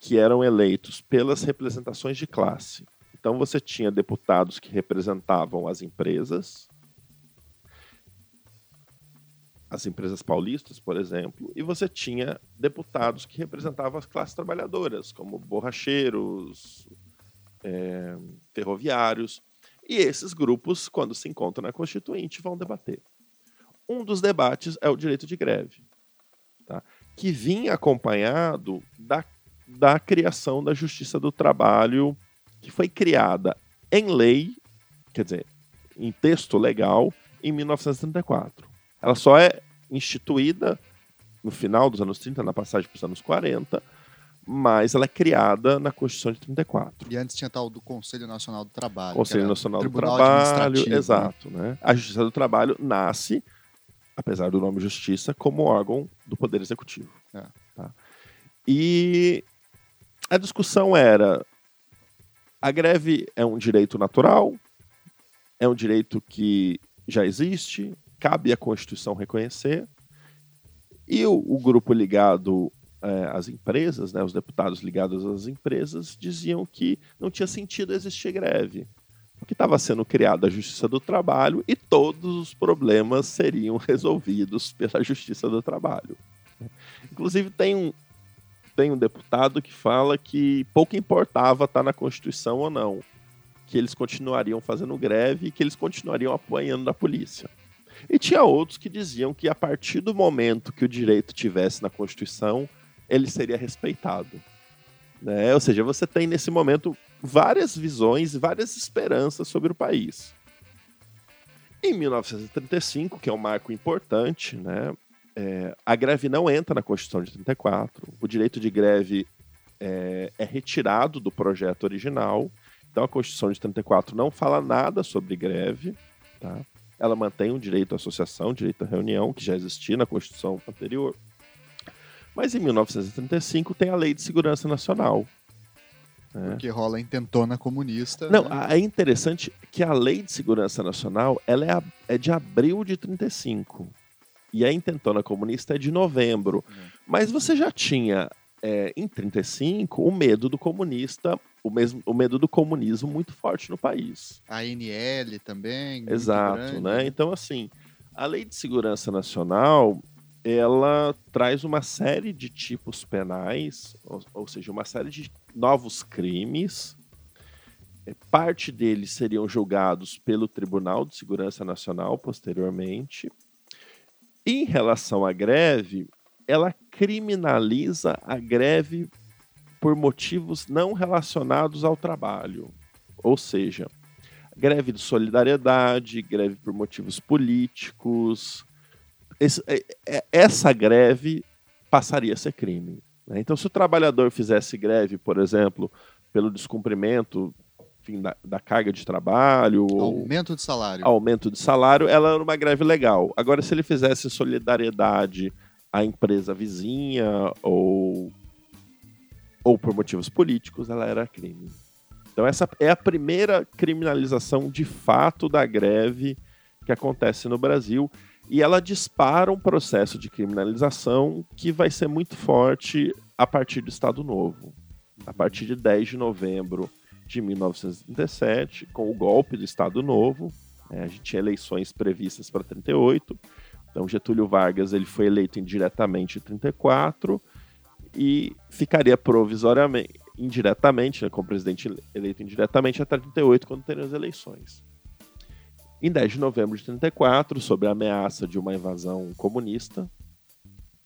que eram eleitos pelas representações de classe. Então você tinha deputados que representavam as empresas, as empresas paulistas, por exemplo, e você tinha deputados que representavam as classes trabalhadoras, como borracheiros, é, ferroviários. E esses grupos, quando se encontram na Constituinte, vão debater. Um dos debates é o direito de greve, tá? que vinha acompanhado da, da criação da Justiça do Trabalho que foi criada em lei, quer dizer, em texto legal, em 1934. Ela só é instituída no final dos anos 30, na passagem para os anos 40, mas ela é criada na Constituição de 34. E antes tinha tal do Conselho Nacional do Trabalho. Conselho Nacional do Trabalho, né? exato. Né? A Justiça do Trabalho nasce, apesar do nome Justiça, como órgão do Poder Executivo. É. Tá? E a discussão era a greve é um direito natural, é um direito que já existe, cabe à Constituição reconhecer. E o, o grupo ligado é, às empresas, né, os deputados ligados às empresas, diziam que não tinha sentido existir greve, que estava sendo criada a Justiça do Trabalho e todos os problemas seriam resolvidos pela Justiça do Trabalho. Inclusive, tem um, tem um deputado que fala que pouco importava estar tá na Constituição ou não, que eles continuariam fazendo greve e que eles continuariam apanhando da polícia. E tinha outros que diziam que a partir do momento que o direito tivesse na Constituição, ele seria respeitado. Né? Ou seja, você tem nesse momento várias visões várias esperanças sobre o país. Em 1935, que é um marco importante, né, é, a greve não entra na Constituição de 34, o direito de greve é, é, retirado do projeto original, então a Constituição de 34 não fala nada sobre greve, tá? ela mantém o direito à associação, direito à reunião, que já existia na Constituição anterior. Mas em 1935 tem a Lei de Segurança Nacional. Né? Que rola a intentona comunista. Não, né? é interessante que a Lei de Segurança Nacional ela é, a, é de abril de 35 e a intentona comunista é de novembro. Uhum. Mas você já tinha é, em 35 o medo do comunista, o, mesmo, o medo do comunismo muito forte no país. A ANL também. Exato, grande, né? Então, assim, a Lei de Segurança Nacional ela traz uma série de tipos penais, ou, ou seja, uma série de novos crimes. É, parte deles seriam julgados pelo Tribunal de Segurança Nacional posteriormente. Em relação à greve, ela criminaliza a greve por motivos não relacionados ao trabalho. Ou seja, greve de solidariedade, greve por motivos políticos, esse, é, é, essa greve passaria a ser crime. Né? Então, se o trabalhador fizesse greve, por exemplo, pelo descumprimento enfim, da, da, carga de trabalho. Aumento de salário. Aumento de salário, ela era uma greve legal. Agora, se ele fizesse solidariedade à empresa vizinha ou, ou por motivos políticos, ela era crime. Então, essa é a primeira criminalização de fato da greve que acontece no Brasil e ela dispara um processo de criminalização que vai ser muito forte a partir do Estado Novo. A partir de 10 de novembro de 1937, com o golpe do Estado Novo, né, a gente tinha eleições previstas para 38, então Getúlio Vargas ele foi eleito indiretamente em 34 e ficaria provisoriamente, indiretamente, né, como presidente eleito indiretamente até 38, quando teriam as eleições. Em 10 de novembro de 34, sob a ameaça de uma invasão comunista,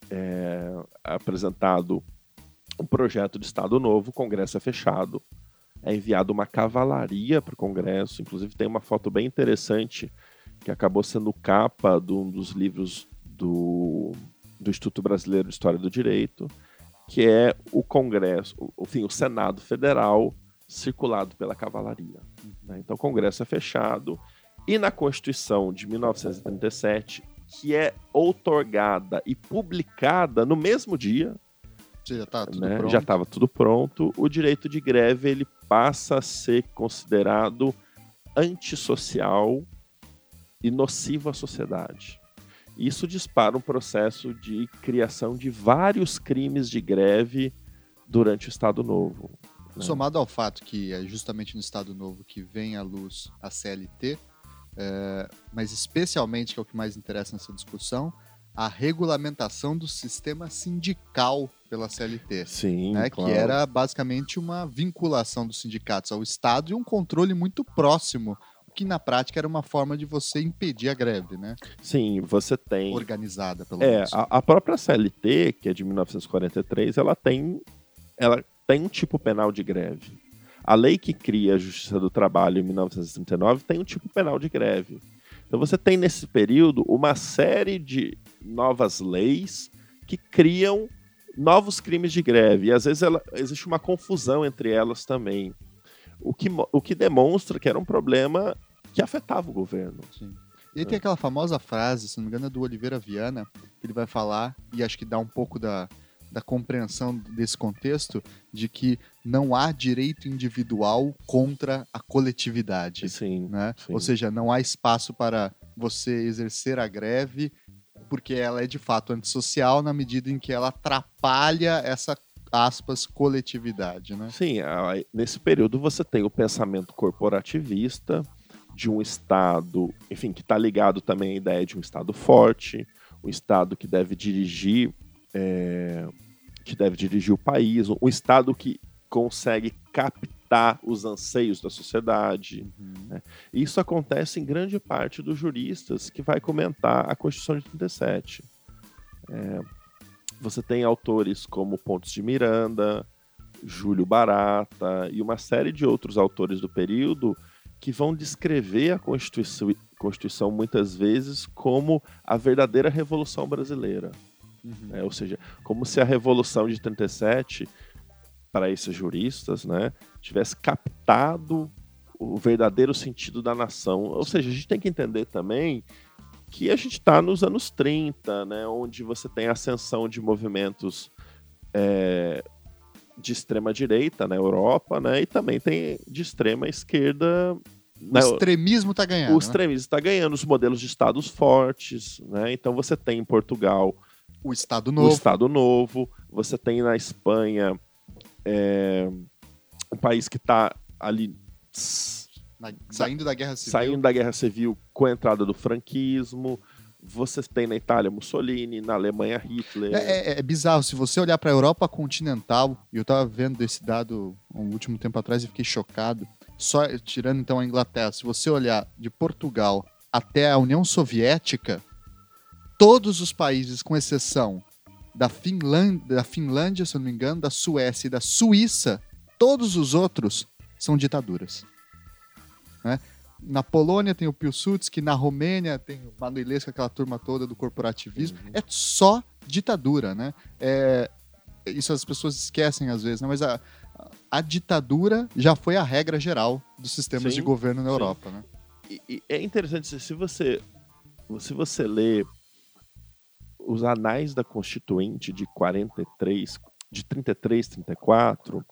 é apresentado um projeto de Estado novo, o Congresso é fechado, é enviado uma cavalaria para o Congresso, inclusive tem uma foto bem interessante que acabou sendo capa de um dos livros do, do Instituto Brasileiro de História do Direito, que é o Congresso, enfim, o Senado Federal circulado pela cavalaria. Né? Então o Congresso é fechado e na Constituição de 1937, que é outorgada e publicada no mesmo dia, já tá né, estava tudo pronto, o direito de greve ele passa a ser considerado antissocial e nocivo à sociedade. Isso dispara um processo de criação de vários crimes de greve durante o Estado Novo. Né? Somado ao fato que é justamente no Estado Novo que vem à luz a CLT, é, mas especialmente, que é o que mais interessa nessa discussão, a regulamentação do sistema sindical pela CLT. Sim, né, claro. Que era basicamente uma vinculação dos sindicatos ao Estado e um controle muito próximo que na prática era uma forma de você impedir a greve, né? Sim, você tem. Organizada, pelo é, menos. A, a própria CLT, que é de 1943, ela tem, ela tem um tipo penal de greve. A lei que cria a Justiça do Trabalho em 1939 tem um tipo penal de greve. Então você tem nesse período uma série de novas leis que criam novos crimes de greve. E às vezes ela, existe uma confusão entre elas também. O que, o que demonstra que era um problema que afetava o governo. Sim. E aí tem aquela famosa frase, se não me engano, é do Oliveira Viana, que ele vai falar, e acho que dá um pouco da, da compreensão desse contexto de que não há direito individual contra a coletividade. Sim, né? sim. Ou seja, não há espaço para você exercer a greve porque ela é de fato antissocial na medida em que ela atrapalha essa aspas, coletividade, né? Sim, nesse período você tem o pensamento corporativista de um Estado, enfim, que está ligado também à ideia de um Estado forte, um Estado que deve dirigir, é, que deve dirigir o país, um Estado que consegue captar os anseios da sociedade. Uhum. Né? Isso acontece em grande parte dos juristas que vai comentar a Constituição de 37. É, você tem autores como Pontes de Miranda, Júlio Barata e uma série de outros autores do período que vão descrever a Constituição, Constituição muitas vezes como a verdadeira Revolução Brasileira. Uhum. É, ou seja, como se a Revolução de 37, para esses juristas, né, tivesse captado o verdadeiro sentido da nação. Ou seja, a gente tem que entender também que a gente está nos anos 30, né, onde você tem a ascensão de movimentos é, de extrema direita na Europa, né? E também tem de extrema esquerda. O extremismo está ganhando. O né? extremismo está ganhando, os modelos de estados fortes, né? Então você tem em Portugal o Estado Novo. O Estado Novo. Você tem na Espanha é, um país que está ali na, saindo da guerra civil. Saindo da guerra civil com a entrada do franquismo. Você tem na Itália Mussolini, na Alemanha Hitler. É, é, é bizarro. Se você olhar para a Europa continental, e eu estava vendo esse dado um último tempo atrás e fiquei chocado. Só tirando então a Inglaterra, se você olhar de Portugal até a União Soviética, todos os países, com exceção da Finlândia, da Finlândia, se eu não me engano, da Suécia e da Suíça, todos os outros são ditaduras. Né? na Polônia tem o Piłsudski, na Romênia tem o Manuelesco, aquela turma toda do corporativismo. Uhum. É só ditadura, né? É, isso as pessoas esquecem às vezes, né? mas a, a ditadura já foi a regra geral dos sistemas sim, de governo na sim. Europa, né? E, e é interessante, se você, se você lê os anais da Constituinte de 43, de 33, 34,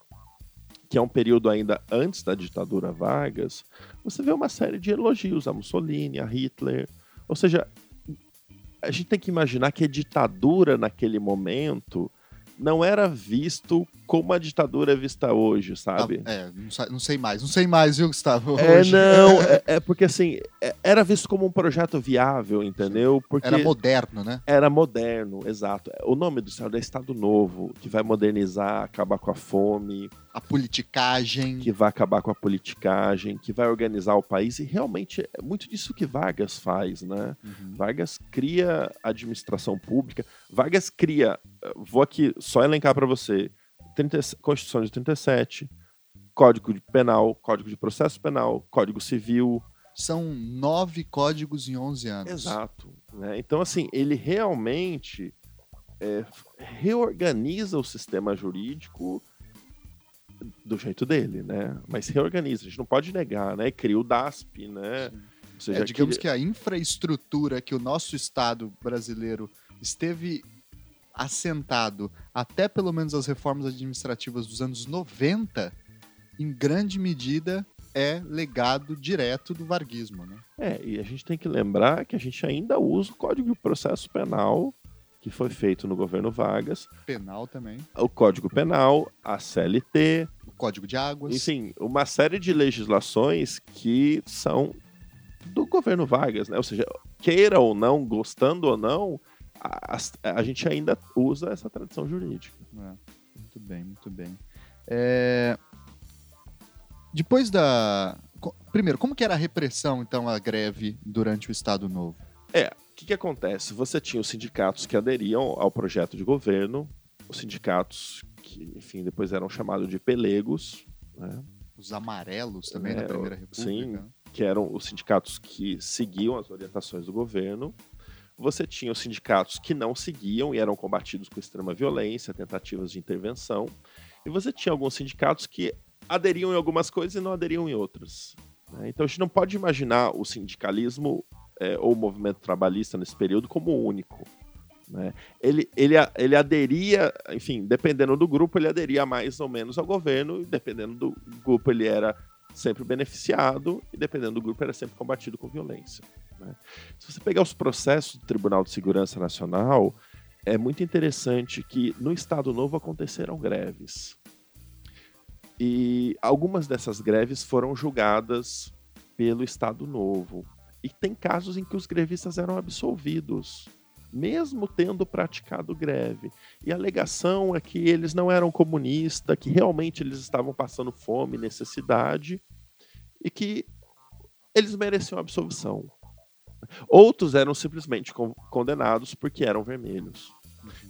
que é um período ainda antes da ditadura Vargas, você vê uma série de elogios a Mussolini, a Hitler. Ou seja, a gente tem que imaginar que a ditadura naquele momento não era visto como a ditadura é vista hoje, sabe? Ah, é, não, sei mais, não sei mais, viu, Gustavo? É, hoje. não, é, é, porque assim, é, era visto como um projeto viável, entendeu? Porque era moderno, né? Era moderno, exato. O nome do Estado é Estado Novo, que vai modernizar, acabar com a fome. A politicagem. Que vai acabar com a politicagem, que vai organizar o país, e realmente é muito disso que Vargas faz, né? Uhum. Vargas cria administração pública, Vargas cria, vou aqui só elencar para você, 30, Constituição de 37, Código Penal, Código de Processo Penal, Código Civil. São nove códigos em 11 anos. Exato. Né? Então, assim, ele realmente é, reorganiza o sistema jurídico do jeito dele, né? Mas reorganiza, a gente não pode negar, né? Cria o DASP, né? Seja, é, digamos que... que a infraestrutura que o nosso Estado brasileiro esteve assentado até pelo menos as reformas administrativas dos anos 90, em grande medida é legado direto do varguismo. Né? É, e a gente tem que lembrar que a gente ainda usa o Código de Processo Penal que foi feito no governo Vargas. Penal também. O Código Penal, a CLT. O Código de Águas. Enfim, uma série de legislações que são do governo Vargas, né? Ou seja, queira ou não, gostando ou não, a, a, gente ainda usa essa tradição jurídica. É, muito bem, muito bem. É... Depois da. Primeiro, como que era a repressão, então, à greve durante o Estado Novo? É, o que, que acontece? Você tinha os sindicatos que aderiam ao projeto de governo, os sindicatos que, enfim, depois eram chamados de pelegos, né? Os amarelos também é, Primeira República. Sim, que eram os sindicatos que seguiam as orientações do governo. Você tinha os sindicatos que não seguiam e eram combatidos com extrema violência, tentativas de intervenção. E você tinha alguns sindicatos que aderiam em algumas coisas e não aderiam em outras. Né? Então a gente não pode imaginar o sindicalismo é, ou o movimento trabalhista nesse período como único. Né? Ele, ele, ele aderia, enfim, dependendo do grupo, ele aderia mais ou menos ao governo, e dependendo do grupo, ele era sempre beneficiado, e dependendo do grupo, era sempre combatido com violência. Né? Se você pegar os processos do Tribunal de Segurança Nacional, é muito interessante que no Estado Novo aconteceram greves. E algumas dessas greves foram julgadas pelo Estado Novo. E tem casos em que os grevistas eram absolvidos, mesmo tendo praticado greve. E a alegação é que eles não eram comunistas, que realmente eles estavam passando fome, necessidade, e que eles mereciam absolvição. Outros eram simplesmente condenados porque eram vermelhos.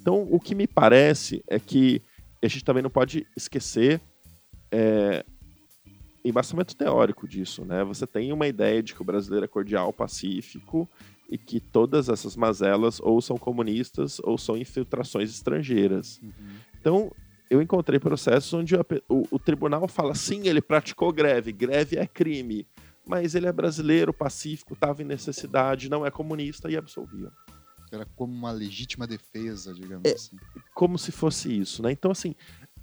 Então, o que me parece é que a gente também não pode esquecer é, embasamento teórico disso, né? Você tem uma ideia de que o brasileiro é cordial, pacífico e que todas essas mazelas ou são comunistas ou são infiltrações estrangeiras. Uhum. Então, eu encontrei processos onde o, o, tribunal fala sim, ele praticou greve, greve é crime, mas ele é brasileiro, pacífico, estava em necessidade, não é comunista e absolvia. Era como uma legítima defesa, digamos é, assim. Como se fosse isso, né? Então, assim,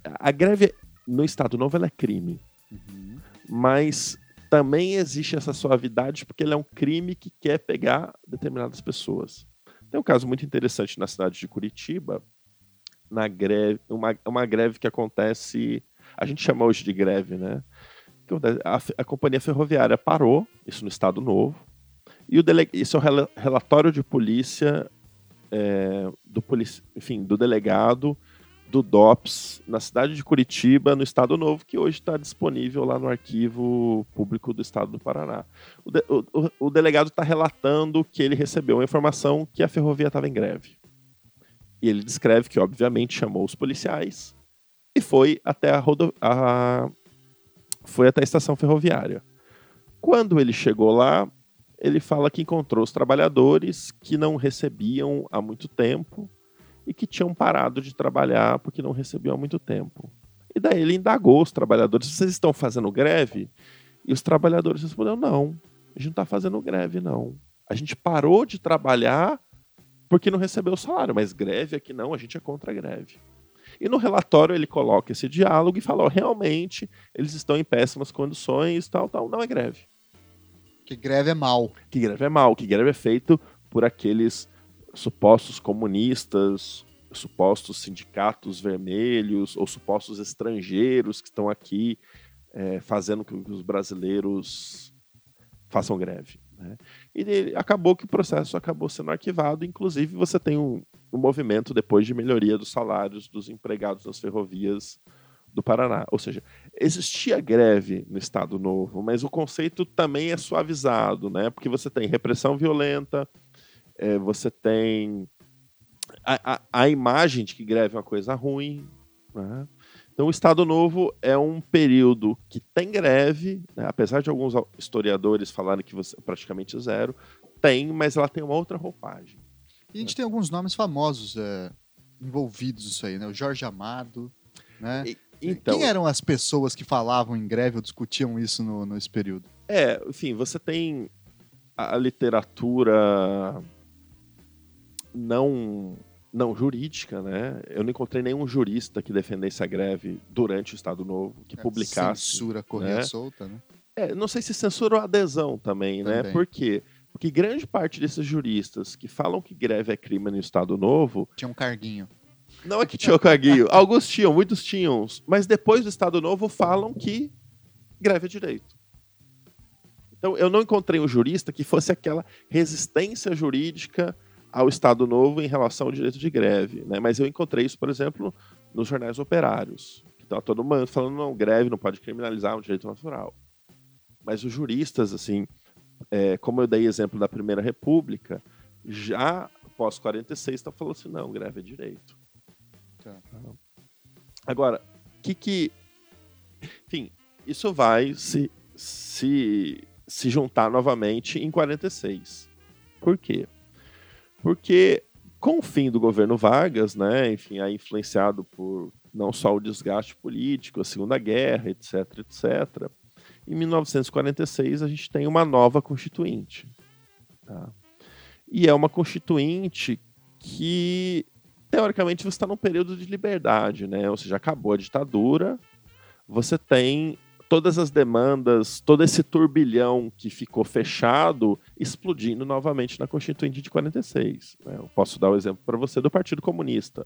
a greve no Estado Novo é crime. Uhum. Mas também existe essa suavidade porque ele é um crime que quer pegar determinadas pessoas. Tem um caso muito interessante na cidade de Curitiba, na greve, uma, uma greve que acontece, a gente chama hoje de greve, né? A, a companhia ferroviária parou, isso no Estado Novo, e o dele, isso é o rel, relatório de polícia é, do, polici, enfim, do delegado do DOPS na cidade de Curitiba, no Estado Novo, que hoje está disponível lá no arquivo público do Estado do Paraná. O, de, o, o delegado está relatando que ele recebeu uma informação que a ferrovia estava em greve. E ele descreve que, obviamente, chamou os policiais e foi até a, rodo, a, foi até a estação ferroviária. Quando ele chegou lá, ele fala que encontrou os trabalhadores que não recebiam há muito tempo e que tinham parado de trabalhar porque não recebiam há muito tempo. E daí ele indagou os trabalhadores: vocês estão fazendo greve? E os trabalhadores responderam: não, a gente não está fazendo greve, não. A gente parou de trabalhar porque não recebeu o salário, mas greve aqui não, a gente é contra a greve. E no relatório ele coloca esse diálogo e fala: realmente, eles estão em péssimas condições, tal, tal, não é greve. Que greve é mal. Que greve é mal, que greve é feito por aqueles supostos comunistas, supostos sindicatos vermelhos ou supostos estrangeiros que estão aqui é, fazendo com que os brasileiros façam greve. Né? E ele, acabou que o processo acabou sendo arquivado, inclusive você tem um, um movimento depois de melhoria dos salários dos empregados nas ferrovias do Paraná. Ou seja, existia greve no Estado Novo, mas o conceito também é suavizado, né? porque você tem repressão violenta, é, você tem a, a, a, imagem de que greve é uma coisa ruim. Né? Então, o Estado Novo é um período que tem greve, né? apesar de alguns historiadores falarem que você praticamente zero, tem, mas ela tem uma outra roupagem. E a gente tem alguns nomes famosos é, envolvidos nisso aí, né? O Jorge Amado, né? E, então, Quem eram as pessoas que falavam em greve ou discutiam isso no, nesse período? É, enfim, você tem a literatura não não jurídica, né? Eu não encontrei nenhum jurista que defendesse a greve durante o Estado Novo, que é, publicasse. Censura corria né? solta, né? É, não sei se censura ou adesão também, né? também, né? Por quê? Porque grande parte desses juristas que falam que greve é crime no Estado Novo. Tinha um carguinho. Não é que tinha um carguinho. Alguns tinham, muitos tinham. Mas depois do Estado Novo falam que greve é direito. Então eu não encontrei um jurista que fosse aquela resistência jurídica ao Estado Novo em relação ao direito de greve. Né? Mas eu encontrei isso, por exemplo, nos jornais operários. Que tá todo mundo falando, não, greve não pode criminalizar um direito natural. Mas os juristas, assim, é, como eu dei exemplo da Primeira República, já pós 46 está falando assim, não, greve é direito. Tá. Agora, o que que... Enfim, isso vai se, se, se juntar novamente em 46. Por quê? Porque com o fim do governo Vargas, né, enfim, aí influenciado por não só o desgaste político, a Segunda Guerra, etc, etc, em 1946 a gente tem uma nova constituinte. Tá? E é uma constituinte que, teoricamente, você está num período de liberdade, né? Ou seja, acabou a ditadura, você tem todas as demandas, todo esse turbilhão que ficou fechado, explodindo novamente na Constituinte de 46. Né? Eu posso dar o um exemplo para você do Partido Comunista,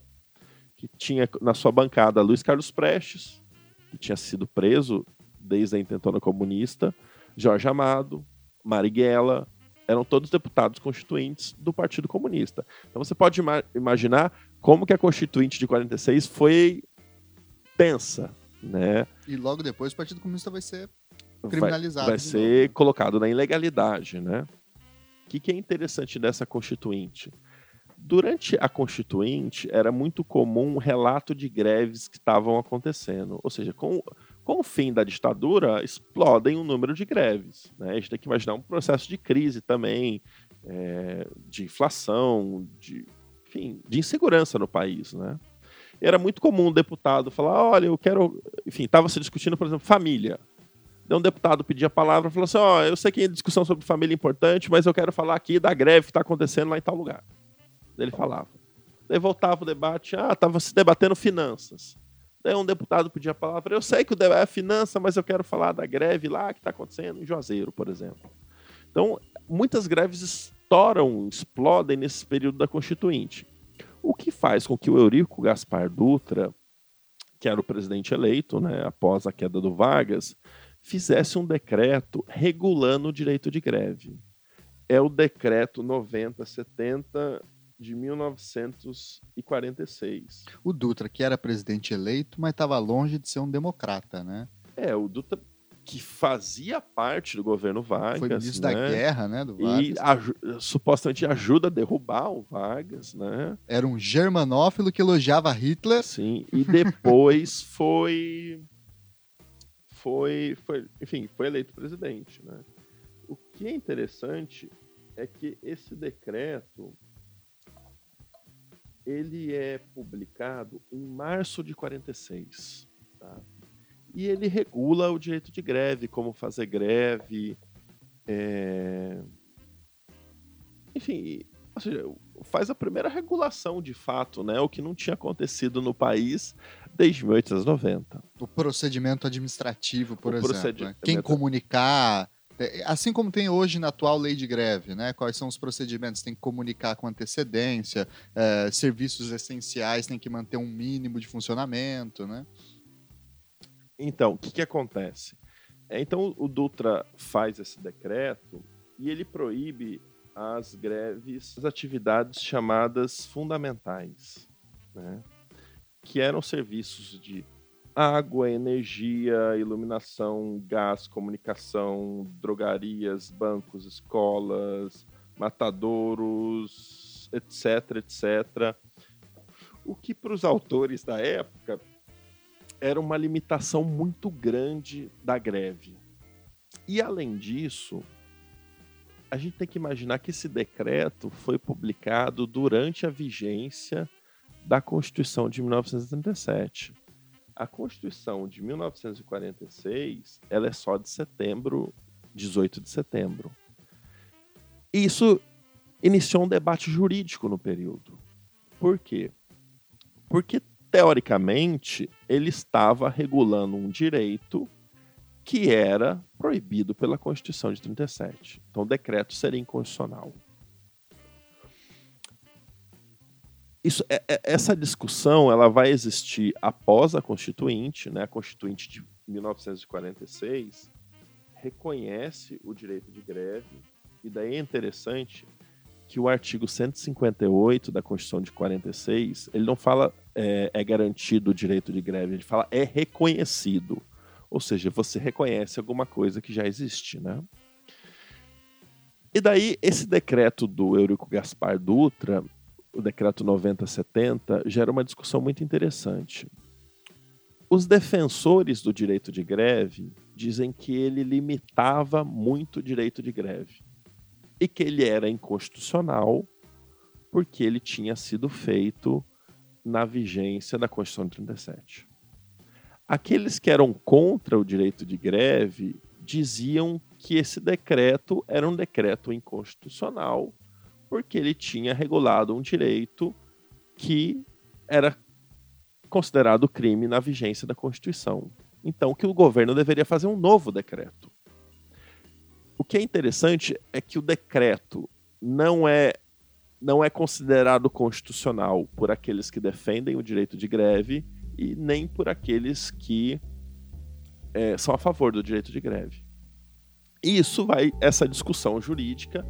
que tinha na sua bancada Luiz Carlos Prestes, que tinha sido preso desde a intentona comunista, Jorge Amado, Marighella, eram todos deputados constituintes do Partido Comunista. Então você pode ima imaginar como que a Constituinte de 46 foi tensa, né? E logo depois o Partido Comunista vai ser criminalizado. Vai, vai ser novo. colocado na ilegalidade, né? O que, que é interessante dessa Constituinte? Durante a Constituinte, era muito comum um relato de greves que estavam acontecendo. Ou seja, com, com o fim da ditadura, explodem um número de greves. Né? A gente tem que imaginar um processo de crise também, é, de inflação, de, enfim, de insegurança no país. Né? Era muito comum um deputado falar: olha, eu quero. Enfim, estava se discutindo, por exemplo, família. Daí um deputado pedia a palavra e falou assim: ó, oh, eu sei que a discussão sobre família é importante, mas eu quero falar aqui da greve que está acontecendo lá em tal lugar. Ele falava. Daí voltava o debate: ah, estava se debatendo finanças. Daí um deputado pedia a palavra: eu sei que o debate é finança, mas eu quero falar da greve lá que está acontecendo em Juazeiro, por exemplo. Então, muitas greves estouram, explodem nesse período da Constituinte. O que faz com que o Eurico Gaspar Dutra, que era o presidente eleito né, após a queda do Vargas, fizesse um decreto regulando o direito de greve. É o decreto 9070 de 1946. O Dutra, que era presidente eleito, mas estava longe de ser um democrata, né? É, o Dutra que fazia parte do governo Vargas. Foi ministro né? da guerra, né? Do Vargas. E supostamente ajuda a derrubar o Vargas, né? Era um germanófilo que elogiava Hitler. Sim, e depois foi. Foi, foi, enfim, foi eleito presidente, né? O que é interessante é que esse decreto ele é publicado em março de 46, tá? E ele regula o direito de greve, como fazer greve, é... enfim, seja, faz a primeira regulação de fato, né, o que não tinha acontecido no país desde 1890. O procedimento administrativo, por o exemplo, procedimento... né? quem comunicar, é, assim como tem hoje na atual lei de greve, né? Quais são os procedimentos? Tem que comunicar com antecedência, é, serviços essenciais tem que manter um mínimo de funcionamento, né? Então, o que, que acontece? É, então, o Dutra faz esse decreto e ele proíbe as greves, as atividades chamadas fundamentais, né? que eram serviços de água, energia, iluminação, gás, comunicação, drogarias, bancos, escolas, matadouros, etc, etc. O que para os autores da época era uma limitação muito grande da greve. E além disso, a gente tem que imaginar que esse decreto foi publicado durante a vigência da Constituição de 1937. A Constituição de 1946, ela é só de setembro, 18 de setembro. Isso iniciou um debate jurídico no período. Por quê? Porque teoricamente, ele estava regulando um direito que era proibido pela Constituição de 37. Então, o decreto seria inconstitucional. Isso, é, é, essa discussão ela vai existir após a Constituinte, né? A Constituinte de 1946 reconhece o direito de greve e daí é interessante que o artigo 158 da Constituição de 46, ele não fala é, é garantido o direito de greve, ele fala é reconhecido. Ou seja, você reconhece alguma coisa que já existe, né? E daí, esse decreto do Eurico Gaspar Dutra, o decreto 9070, gera uma discussão muito interessante. Os defensores do direito de greve dizem que ele limitava muito o direito de greve e que ele era inconstitucional porque ele tinha sido feito na vigência da Constituição de 37. Aqueles que eram contra o direito de greve diziam que esse decreto era um decreto inconstitucional porque ele tinha regulado um direito que era considerado crime na vigência da Constituição. Então, que o governo deveria fazer um novo decreto. O que é interessante é que o decreto não é não é considerado constitucional por aqueles que defendem o direito de greve e nem por aqueles que é, são a favor do direito de greve. E isso vai, essa discussão jurídica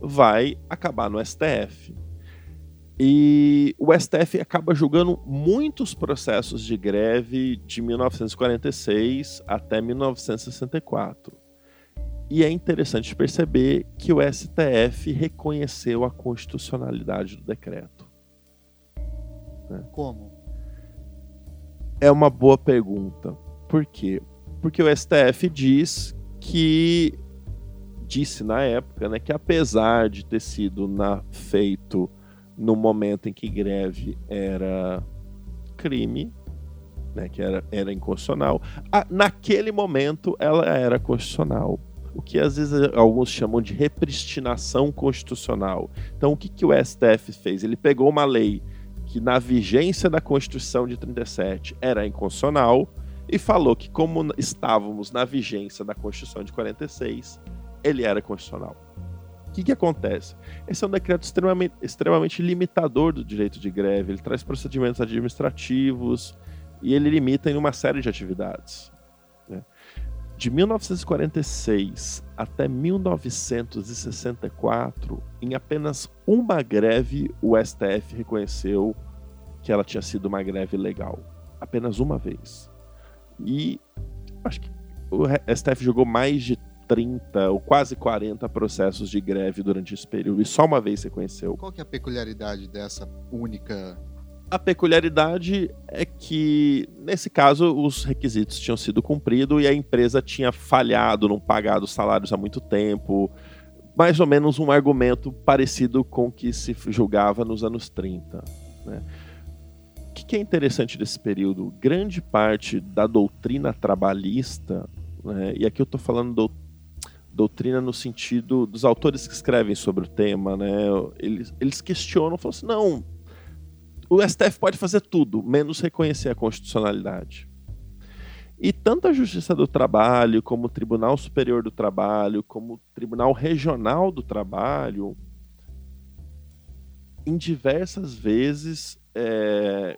vai acabar no STF. E o STF acaba julgando muitos processos de greve de 1946 até 1964. E é interessante perceber que o STF reconheceu a constitucionalidade do decreto. Né? Como? É uma boa pergunta. Por quê? Porque o STF diz que disse na época, né, que apesar de ter sido na, feito no momento em que greve era crime, né, que era, era inconstitucional, a, naquele momento ela era constitucional. O que às vezes alguns chamam de repristinação constitucional. Então, o que, que o STF fez? Ele pegou uma lei que, na vigência da Constituição de 37, era inconstitucional e falou que, como estávamos na vigência da Constituição de 46, ele era constitucional. O que, que acontece? Esse é um decreto extremamente, extremamente limitador do direito de greve. Ele traz procedimentos administrativos e ele limita em uma série de atividades. De 1946 até 1964, em apenas uma greve, o STF reconheceu que ela tinha sido uma greve legal. Apenas uma vez. E acho que o STF jogou mais de 30 ou quase 40 processos de greve durante esse período e só uma vez você conheceu. Qual que é a peculiaridade dessa única? A peculiaridade é que, nesse caso, os requisitos tinham sido cumpridos e a empresa tinha falhado, não pagado salários há muito tempo. Mais ou menos um argumento parecido com o que se julgava nos anos 30. Né? O que é interessante desse período? Grande parte da doutrina trabalhista, né? e aqui eu estou falando do doutrina no sentido dos autores que escrevem sobre o tema, né? Eles, eles questionam, falam assim, não, o STF pode fazer tudo, menos reconhecer a constitucionalidade. E tanto a Justiça do Trabalho, como o Tribunal Superior do Trabalho, como o Tribunal Regional do Trabalho, em diversas vezes é,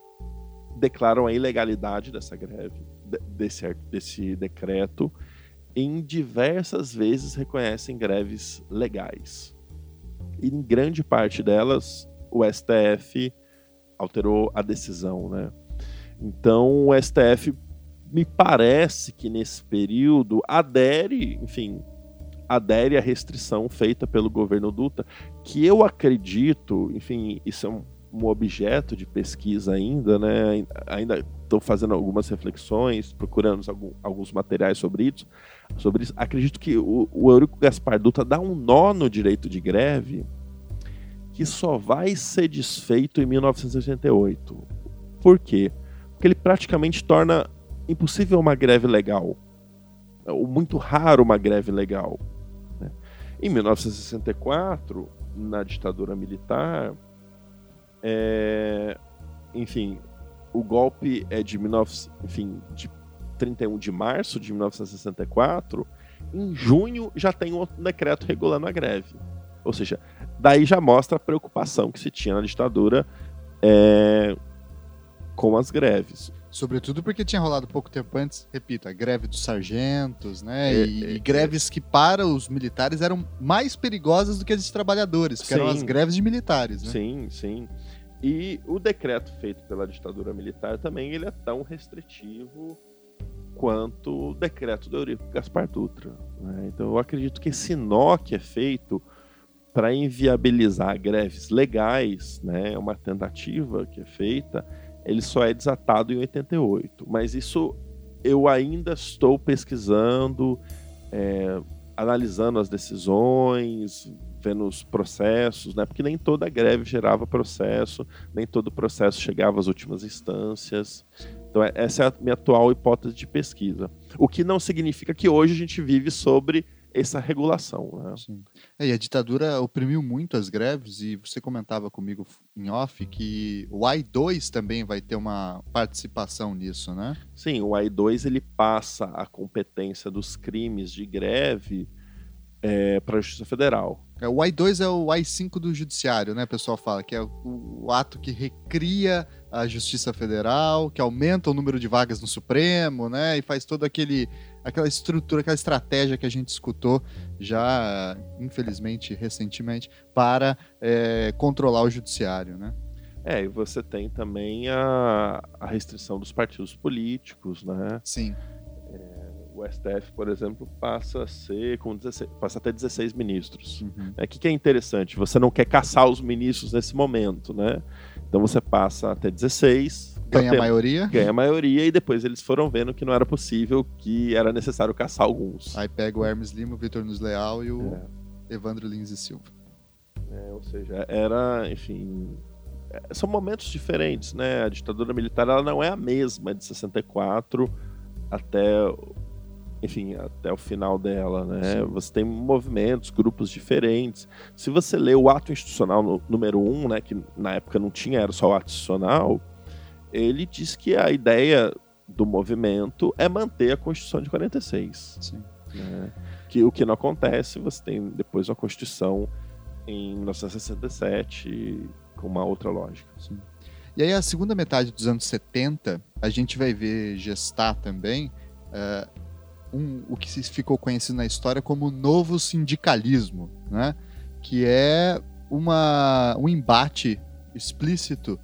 declaram a ilegalidade dessa greve, desse, desse decreto, em diversas vezes reconhecem greves legais. E em grande parte delas, o STF alterou a decisão, né? Então, o STF me parece que nesse período adere, enfim, adere à restrição feita pelo governo Dutra, que eu acredito, enfim, isso é um, um objeto de pesquisa ainda, né? Ainda estou fazendo algumas reflexões, procurando alguns materiais sobre isso, sobre isso. Acredito que o, o Eurico Gaspar Dutra dá um nó no direito de greve que só vai ser desfeito em 1988. Por quê? Porque ele praticamente torna impossível uma greve legal. Ou muito raro uma greve legal. Né? Em 1964, na ditadura militar, é... enfim, o golpe é de 19, enfim, de 31 de março de 1964, em junho já tem um decreto regulando a greve. Ou seja, daí já mostra a preocupação que se tinha na ditadura é, com as greves. Sobretudo porque tinha rolado pouco tempo antes, repito, a greve dos sargentos, né? É, e, é, e, greves que para os militares eram mais perigosas do que as de trabalhadores, que sim, eram as greves de militares, né? Sim, sim. E o decreto feito pela ditadura militar também ele é tão restritivo quanto o decreto do Eurico Gaspar Dutra. Né? Então eu acredito que esse nó que é feito para inviabilizar greves legais, né, uma tentativa que é feita, ele só é desatado em 88. Mas isso eu ainda estou pesquisando, é, analisando as decisões, vendo os processos, né? Porque nem toda greve gerava processo, nem todo processo chegava às últimas instâncias. Então, essa é a minha atual hipótese de pesquisa. O que não significa que hoje a gente vive sobre essa regulação. Né? Sim. É, e a ditadura oprimiu muito as greves, e você comentava comigo em off que o AI-2 também vai ter uma participação nisso, né? Sim, o AI-2 ele passa a competência dos crimes de greve é, para a Justiça Federal. É, o AI-2 é o AI-5 do Judiciário, né? O pessoal fala que é o, o, ato que recria a Justiça Federal, que aumenta o número de vagas no Supremo, né? E faz todo aquele aquela estrutura, aquela estratégia que a gente escutou já, infelizmente, recentemente, para é, controlar o judiciário, né? É, e você tem também a, a restrição dos partidos políticos, né? Sim. É, o STF, por exemplo, passa a ser com 16, passa até 16 ministros. Uhum. O é, que, que é interessante? Você não quer caçar os ministros nesse momento, né? Então você passa até 16, Ganha a maioria? Ganha a maioria e depois eles foram vendo que não era possível, que era necessário caçar alguns. Aí pega o Hermes Lima, o Vitor Nunes Leal e o é. Evandro Lins e Silva. É, ou seja, era, enfim, é, são momentos diferentes, né? A ditadura militar ela não é a mesma de 64 até, enfim, até o final dela, né? Sim. Você tem movimentos, grupos diferentes. Se você lê o ato institucional número 1, um, né, que na época não tinha, era só o ato institucional, ele diz que a ideia do movimento é manter a Constituição de 46. Sim. Né? Que o que não acontece, você tem depois uma Constituição em 1967 com uma outra lógica. Sim. E aí a segunda metade dos anos 70, a gente vai ver gestar também uh, um, o que ficou conhecido na história como novo sindicalismo, né? que é uma, um embate explícito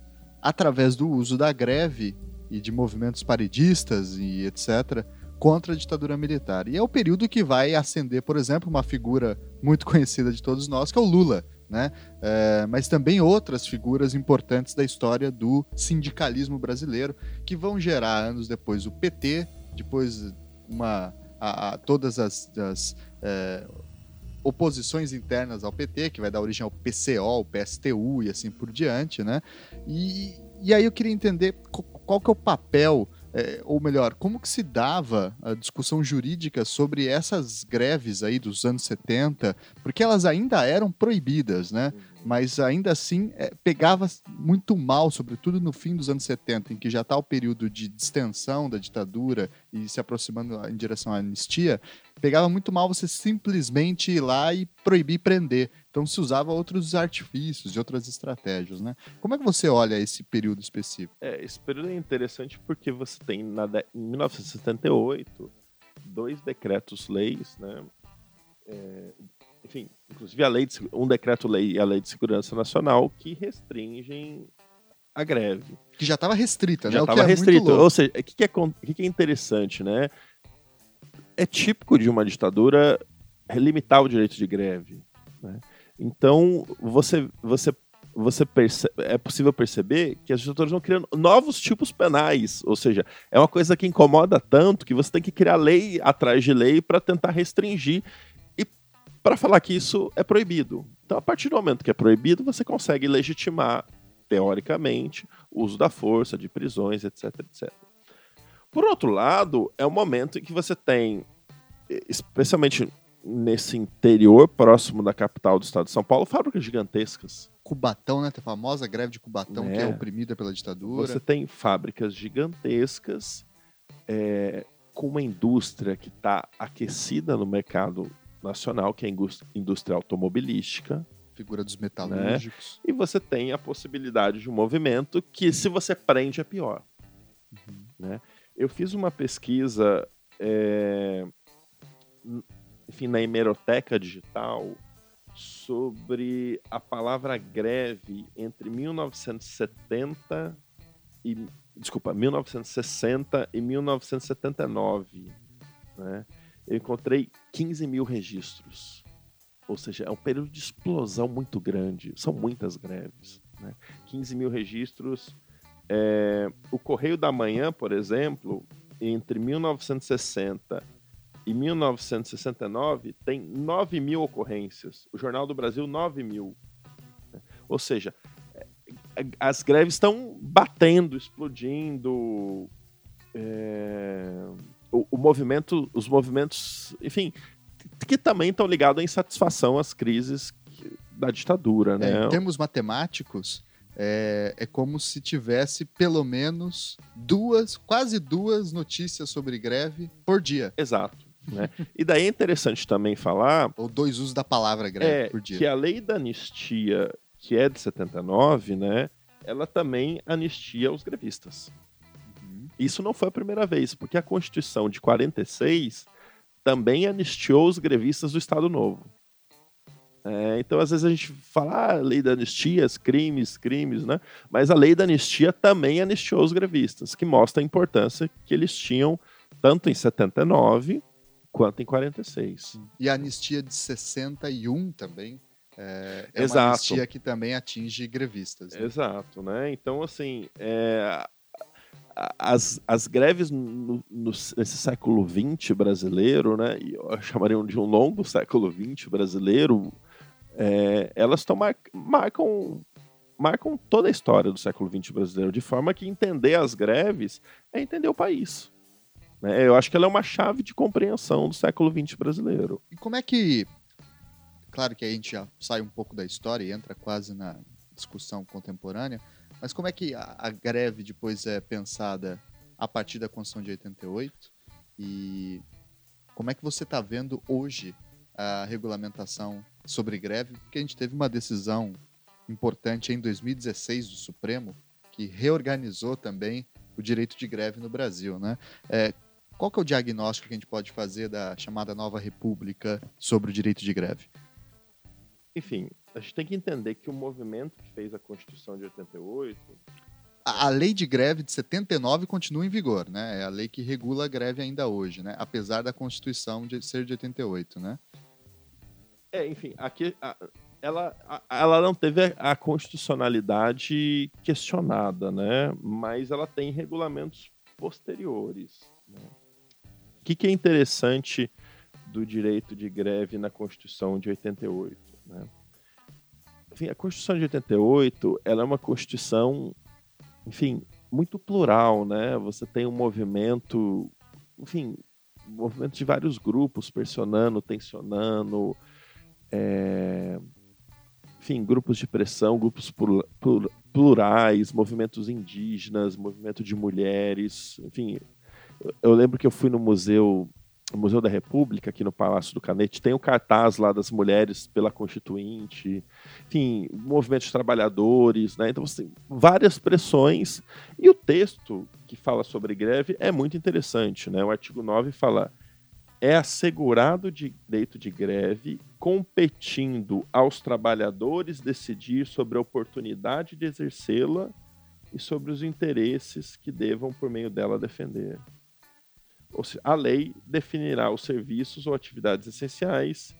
através do uso da greve e de movimentos paredistas e etc., contra a ditadura militar. E é o período que vai acender, por exemplo, uma figura muito conhecida de todos nós, que é o Lula. Né? É, mas também outras figuras importantes da história do sindicalismo brasileiro, que vão gerar anos depois o PT, depois uma, a, a, todas as, as é, oposições internas ao PT, que vai dar origem ao PCO, ao PSTU e assim por diante, né? E, e aí eu queria entender qual que é o papel, é, ou melhor, como que se dava a discussão jurídica sobre essas greves aí dos anos 70, porque elas ainda eram proibidas, né? Mas ainda assim é, pegava muito mal, sobretudo no fim dos anos 70, em que já está o período de distensão da ditadura e se aproximando em direção à anistia, pegava muito mal você simplesmente ir lá e proibir prender. Então se usava outros artifícios e outras estratégias, né? Como é que você olha esse período específico? É, esse período é interessante porque você tem na de... em 1978 dois decretos-leis, né? É, enfim, inclusive a lei de... um decreto-lei e a lei de segurança nacional que restringem a greve. Que já estava restrita, já né? Já estava é restrita. Ou seja, o que, que, é, que, que é interessante, né? É típico de uma ditadura limitar o direito de greve. Né? Então, você, você, você percebe, é possível perceber que as ditaduras vão criando novos tipos penais. Ou seja, é uma coisa que incomoda tanto que você tem que criar lei atrás de lei para tentar restringir e para falar que isso é proibido. Então, a partir do momento que é proibido, você consegue legitimar, teoricamente, o uso da força, de prisões, etc, etc. Por outro lado, é um momento em que você tem, especialmente nesse interior próximo da capital do estado de São Paulo, fábricas gigantescas. Cubatão, né? Tem a famosa greve de Cubatão, é. que é oprimida pela ditadura. Você tem fábricas gigantescas é, com uma indústria que está aquecida no mercado nacional, que é a indústria automobilística. Figura dos metalúrgicos. Né? E você tem a possibilidade de um movimento que, se você prende, é pior. Uhum. Né? Eu fiz uma pesquisa, é, enfim, na hemeroteca digital sobre a palavra greve entre 1970 e desculpa, 1960 e 1979, né? Eu encontrei 15 mil registros. Ou seja, é um período de explosão muito grande. São muitas greves. Né? 15 mil registros é, o Correio da Manhã, por exemplo, entre 1960 e 1969, tem 9 mil ocorrências. O Jornal do Brasil, 9 mil. Ou seja, é, as greves estão batendo, explodindo. É, o, o, movimento, os movimentos, enfim, que também estão ligados à insatisfação às crises da ditadura, né? É, em termos matemáticos, é, é, como se tivesse pelo menos duas, quase duas notícias sobre greve por dia. Exato. Né? e daí é interessante também falar. Ou dois usos da palavra greve é, por dia. Que a lei da anistia, que é de 79, né? Ela também anistia os grevistas. Uhum. Isso não foi a primeira vez, porque a Constituição de 46 também anistiou os grevistas do Estado Novo. É, então, às vezes a gente fala, ah, lei da anistia, crimes, crimes, né? Mas a lei da anistia também anistiou os grevistas, que mostra a importância que eles tinham tanto em 79 quanto em 46. E a anistia de 61 também é, é Exato. uma anistia que também atinge grevistas. Né? Exato, né? Então, assim, é, as, as greves no, no, nesse século XX brasileiro, né? Eu chamaria de um longo século XX brasileiro, é, elas tão mar, marcam marcam toda a história do século XX brasileiro, de forma que entender as greves é entender o país. Né? Eu acho que ela é uma chave de compreensão do século XX brasileiro. E como é que. Claro que a gente já sai um pouco da história e entra quase na discussão contemporânea, mas como é que a, a greve depois é pensada a partir da Constituição de 88? E como é que você está vendo hoje a regulamentação sobre greve, porque a gente teve uma decisão importante em 2016 do Supremo que reorganizou também o direito de greve no Brasil, né? É, qual que é o diagnóstico que a gente pode fazer da chamada nova república sobre o direito de greve? Enfim, a gente tem que entender que o movimento que fez a Constituição de 88 a, lei de greve de 79 continua em vigor, né? É a lei que regula a greve ainda hoje, né? Apesar da Constituição de ser de 88, né? É, enfim, aqui a, ela, a, ela não teve a constitucionalidade questionada, né? Mas ela tem regulamentos posteriores. Né? O que, que é interessante do direito de greve na Constituição de 88? Né? Enfim, a Constituição de 88 ela é uma Constituição, enfim, muito plural, né? Você tem um movimento, enfim, um movimento de vários grupos pressionando, tensionando, é, enfim, grupos de pressão, grupos plurais, movimentos indígenas, movimento de mulheres, enfim. Eu lembro que eu fui no museu, no Museu da República, aqui no Palácio do Canete, tem o cartaz lá das mulheres pela Constituinte, enfim, movimento de trabalhadores, né? Então você tem várias pressões. E o texto que fala sobre greve é muito interessante, né? O artigo 9 fala é assegurado o direito de greve, competindo aos trabalhadores decidir sobre a oportunidade de exercê-la e sobre os interesses que devam, por meio dela, defender. A lei definirá os serviços ou atividades essenciais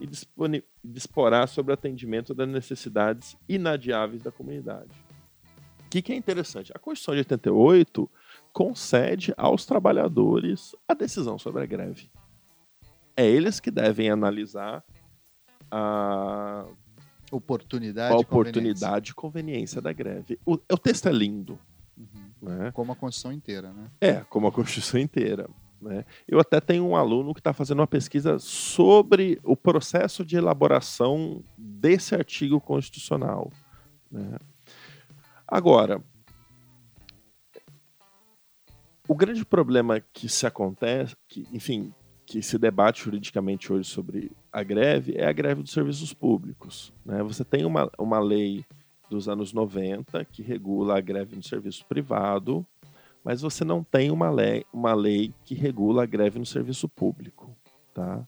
e disporá sobre o atendimento das necessidades inadiáveis da comunidade. O que, que é interessante? A Constituição de 88 concede aos trabalhadores a decisão sobre a greve. É eles que devem analisar a oportunidade, a oportunidade e conveniência da greve. O, o texto é lindo. Uhum. Né? Como a Constituição inteira, né? É, como a Constituição inteira. Né? Eu até tenho um aluno que está fazendo uma pesquisa sobre o processo de elaboração desse artigo constitucional. Né? Agora, o grande problema que se acontece, que, enfim, que se debate juridicamente hoje sobre a greve é a greve dos serviços públicos. Né? Você tem uma, uma lei dos anos 90 que regula a greve no serviço privado, mas você não tem uma lei, uma lei que regula a greve no serviço público. Tá?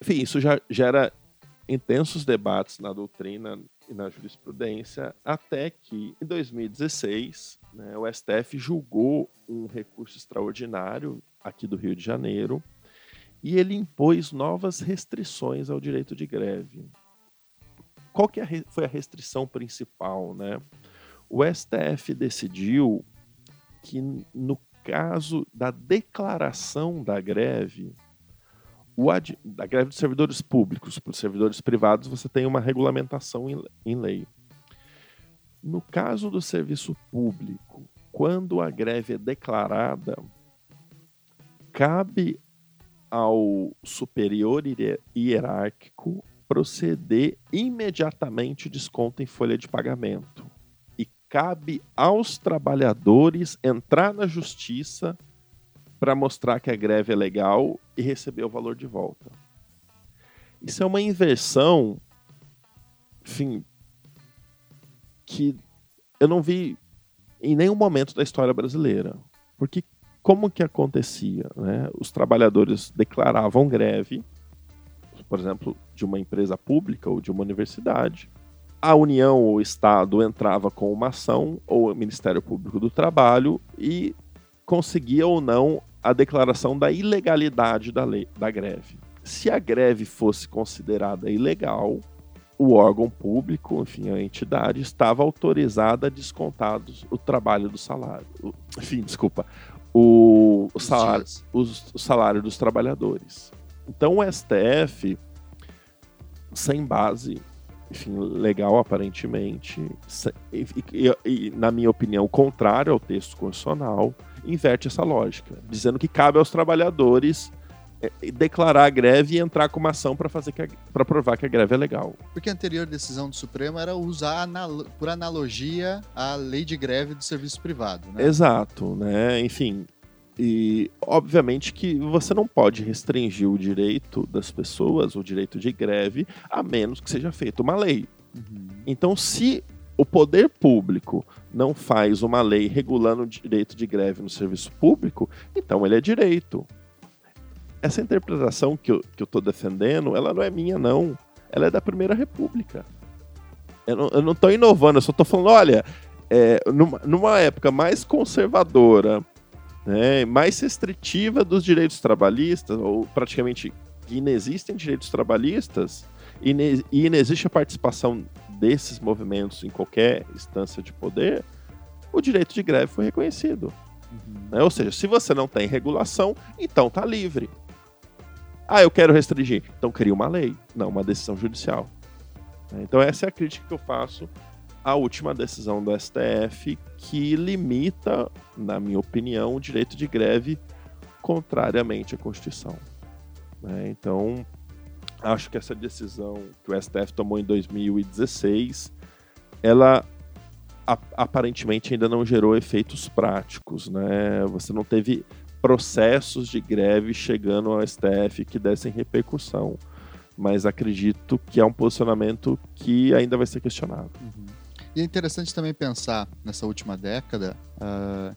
Enfim, isso já gera intensos debates na doutrina e na jurisprudência, até que, em 2016, né, o STF julgou um recurso extraordinário aqui do Rio de Janeiro e ele impôs novas restrições ao direito de greve. Qual que é foi a restrição principal? Né? O STF decidiu que, no caso da declaração da greve, ad, da greve dos servidores públicos, para os servidores privados, você tem uma regulamentação em lei. No caso do serviço público, quando a greve é declarada, cabe ao superior hierárquico proceder imediatamente desconto em folha de pagamento. E cabe aos trabalhadores entrar na justiça para mostrar que a greve é legal e receber o valor de volta. Isso é uma inversão, enfim, que eu não vi em nenhum momento da história brasileira. Porque como que acontecia? Né? Os trabalhadores declaravam greve, por exemplo, de uma empresa pública ou de uma universidade. A União ou o Estado entrava com uma ação, ou o Ministério Público do Trabalho, e conseguia ou não a declaração da ilegalidade da, lei, da greve. Se a greve fosse considerada ilegal, o órgão público, enfim, a entidade, estava autorizada a descontar o trabalho do salário. Enfim, desculpa, o, o salário, os, o salário dos trabalhadores. Então o STF, sem base, enfim, legal aparentemente, e, e, e, na minha opinião, contrário ao texto constitucional, inverte essa lógica, dizendo que cabe aos trabalhadores declarar a greve e entrar com uma ação para fazer para provar que a greve é legal. Porque a anterior decisão do Supremo era usar por analogia a lei de greve do serviço privado, né? Exato, né? Enfim, e obviamente que você não pode restringir o direito das pessoas, o direito de greve, a menos que seja feita uma lei. Uhum. Então, se o poder público não faz uma lei regulando o direito de greve no serviço público, então ele é direito essa interpretação que eu, que eu tô defendendo, ela não é minha, não. Ela é da Primeira República. Eu não, eu não tô inovando, eu só tô falando, olha, é, numa, numa época mais conservadora, né, mais restritiva dos direitos trabalhistas, ou praticamente que inexistem direitos trabalhistas, e, ine, inexiste a participação desses movimentos em qualquer instância de poder, o direito de greve foi reconhecido. Uhum. Né? Ou seja, se você não tem regulação, então tá livre. Ah, eu quero restringir. Então cria uma lei, não uma decisão judicial. Então essa é a crítica que eu faço à última decisão do STF que limita, na minha opinião, o direito de greve contrariamente à Constituição. Né? Então acho que essa decisão que o STF tomou em 2016, ela aparentemente ainda não gerou efeitos práticos, né? Você não teve processos de greve chegando ao STF que dessem repercussão. Mas acredito que é um posicionamento que ainda vai ser questionado. Uhum. E é interessante também pensar nessa última década uh,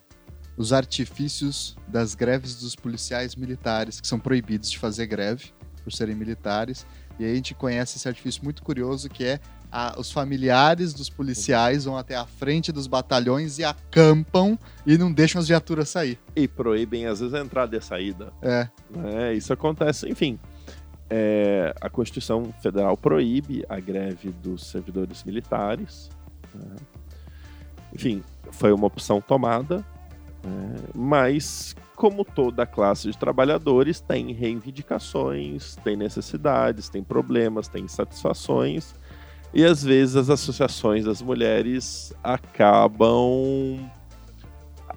os artifícios das greves dos policiais militares, que são proibidos de fazer greve por serem militares. E aí a gente conhece esse artifício muito curioso que é a, os familiares dos policiais vão até a frente dos batalhões e acampam e não deixam as viaturas sair. E proíbem, às vezes, a entrada e a saída. É. é isso acontece, enfim. É, a Constituição Federal proíbe a greve dos servidores militares. Né? Enfim, foi uma opção tomada, né? mas como toda classe de trabalhadores, tem reivindicações, tem necessidades, tem problemas, tem insatisfações e às vezes as associações das mulheres acabam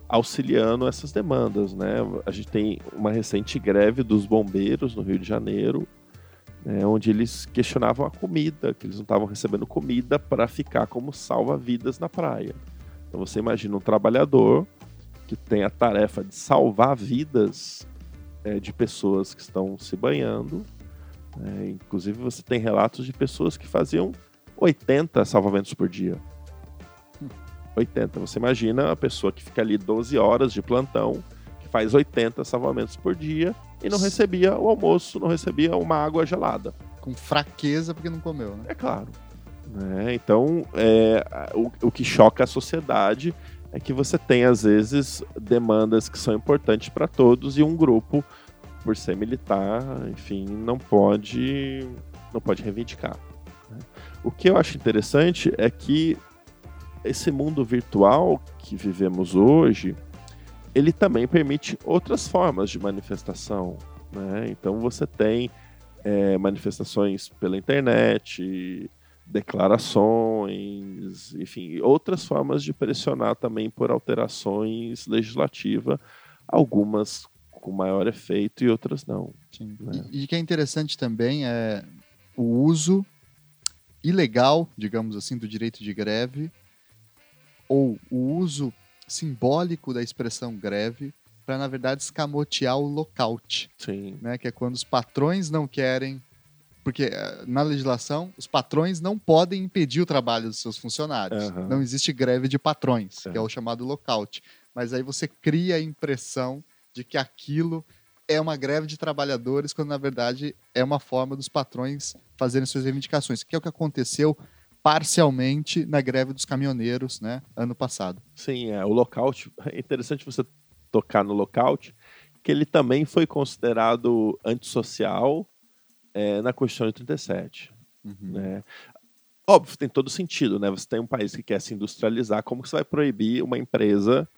auxiliando essas demandas, né? A gente tem uma recente greve dos bombeiros no Rio de Janeiro, né, onde eles questionavam a comida, que eles não estavam recebendo comida para ficar como salva-vidas na praia. Então você imagina um trabalhador que tem a tarefa de salvar vidas é, de pessoas que estão se banhando. É, inclusive você tem relatos de pessoas que faziam 80 salvamentos por dia. 80. Você imagina a pessoa que fica ali 12 horas de plantão, que faz 80 salvamentos por dia e não recebia o almoço, não recebia uma água gelada. Com fraqueza porque não comeu, né? É claro. É, então, é, o, o que choca a sociedade é que você tem, às vezes, demandas que são importantes para todos e um grupo, por ser militar, enfim, não pode, não pode reivindicar. O que eu acho interessante é que esse mundo virtual que vivemos hoje, ele também permite outras formas de manifestação. Né? Então você tem é, manifestações pela internet, declarações, enfim, outras formas de pressionar também por alterações legislativas, algumas com maior efeito e outras não. Né? E, e que é interessante também é o uso ilegal, digamos assim, do direito de greve ou o uso simbólico da expressão greve para, na verdade, escamotear o lockout. Sim. Né? Que é quando os patrões não querem. Porque eh, na legislação, os patrões não podem impedir o trabalho dos seus funcionários. Uhum. Não existe greve de patrões, uhum. que é o chamado lockout. Mas aí você cria a impressão de que aquilo é uma greve de trabalhadores, quando na verdade é uma forma dos patrões fazerem suas reivindicações, que é o que aconteceu parcialmente na greve dos caminhoneiros, né, ano passado. Sim, é o lockout. É interessante você tocar no lockout, que ele também foi considerado antissocial é, na Constituição de 37. Uhum. Né? Óbvio, tem todo sentido, né? Você tem um país que quer se industrializar, como você vai proibir uma empresa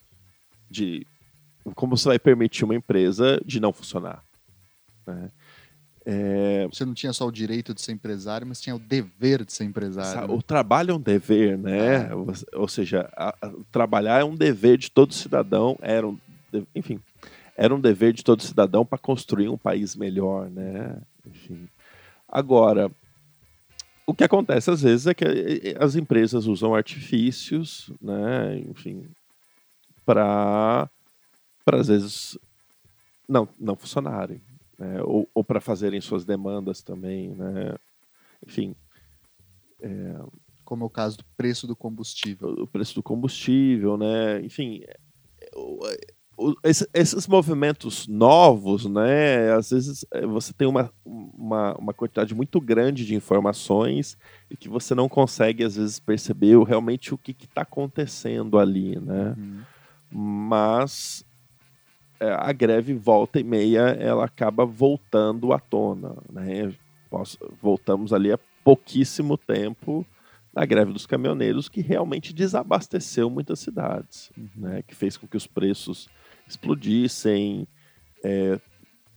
de. Como você vai permitir uma empresa de não funcionar? Né? É... Você não tinha só o direito de ser empresário, mas tinha o dever de ser empresário. Né? O trabalho é um dever, né? É. Ou seja, a, a, trabalhar é um dever de todo cidadão, era um, enfim, era um dever de todo cidadão para construir um país melhor, né? Enfim. Agora, o que acontece às vezes é que as empresas usam artifícios, né? Enfim, para para às vezes não não funcionarem, né? ou, ou para fazerem suas demandas também, né? Enfim. É... Como é o caso do preço do combustível. O preço do combustível, né? Enfim, esses movimentos novos, né? Às vezes eh, você tem uma, uma, uma, quantidade muito grande de informações e que você não consegue, às vezes, perceber realmente o que está acontecendo ali, né? Uhum. Mas é, a greve volta e meia, ela acaba voltando à tona, né? voltamos ali há pouquíssimo tempo na greve dos caminhoneiros, que realmente desabasteceu muitas cidades, uhum. né? Que fez com que os preços explodissem. É,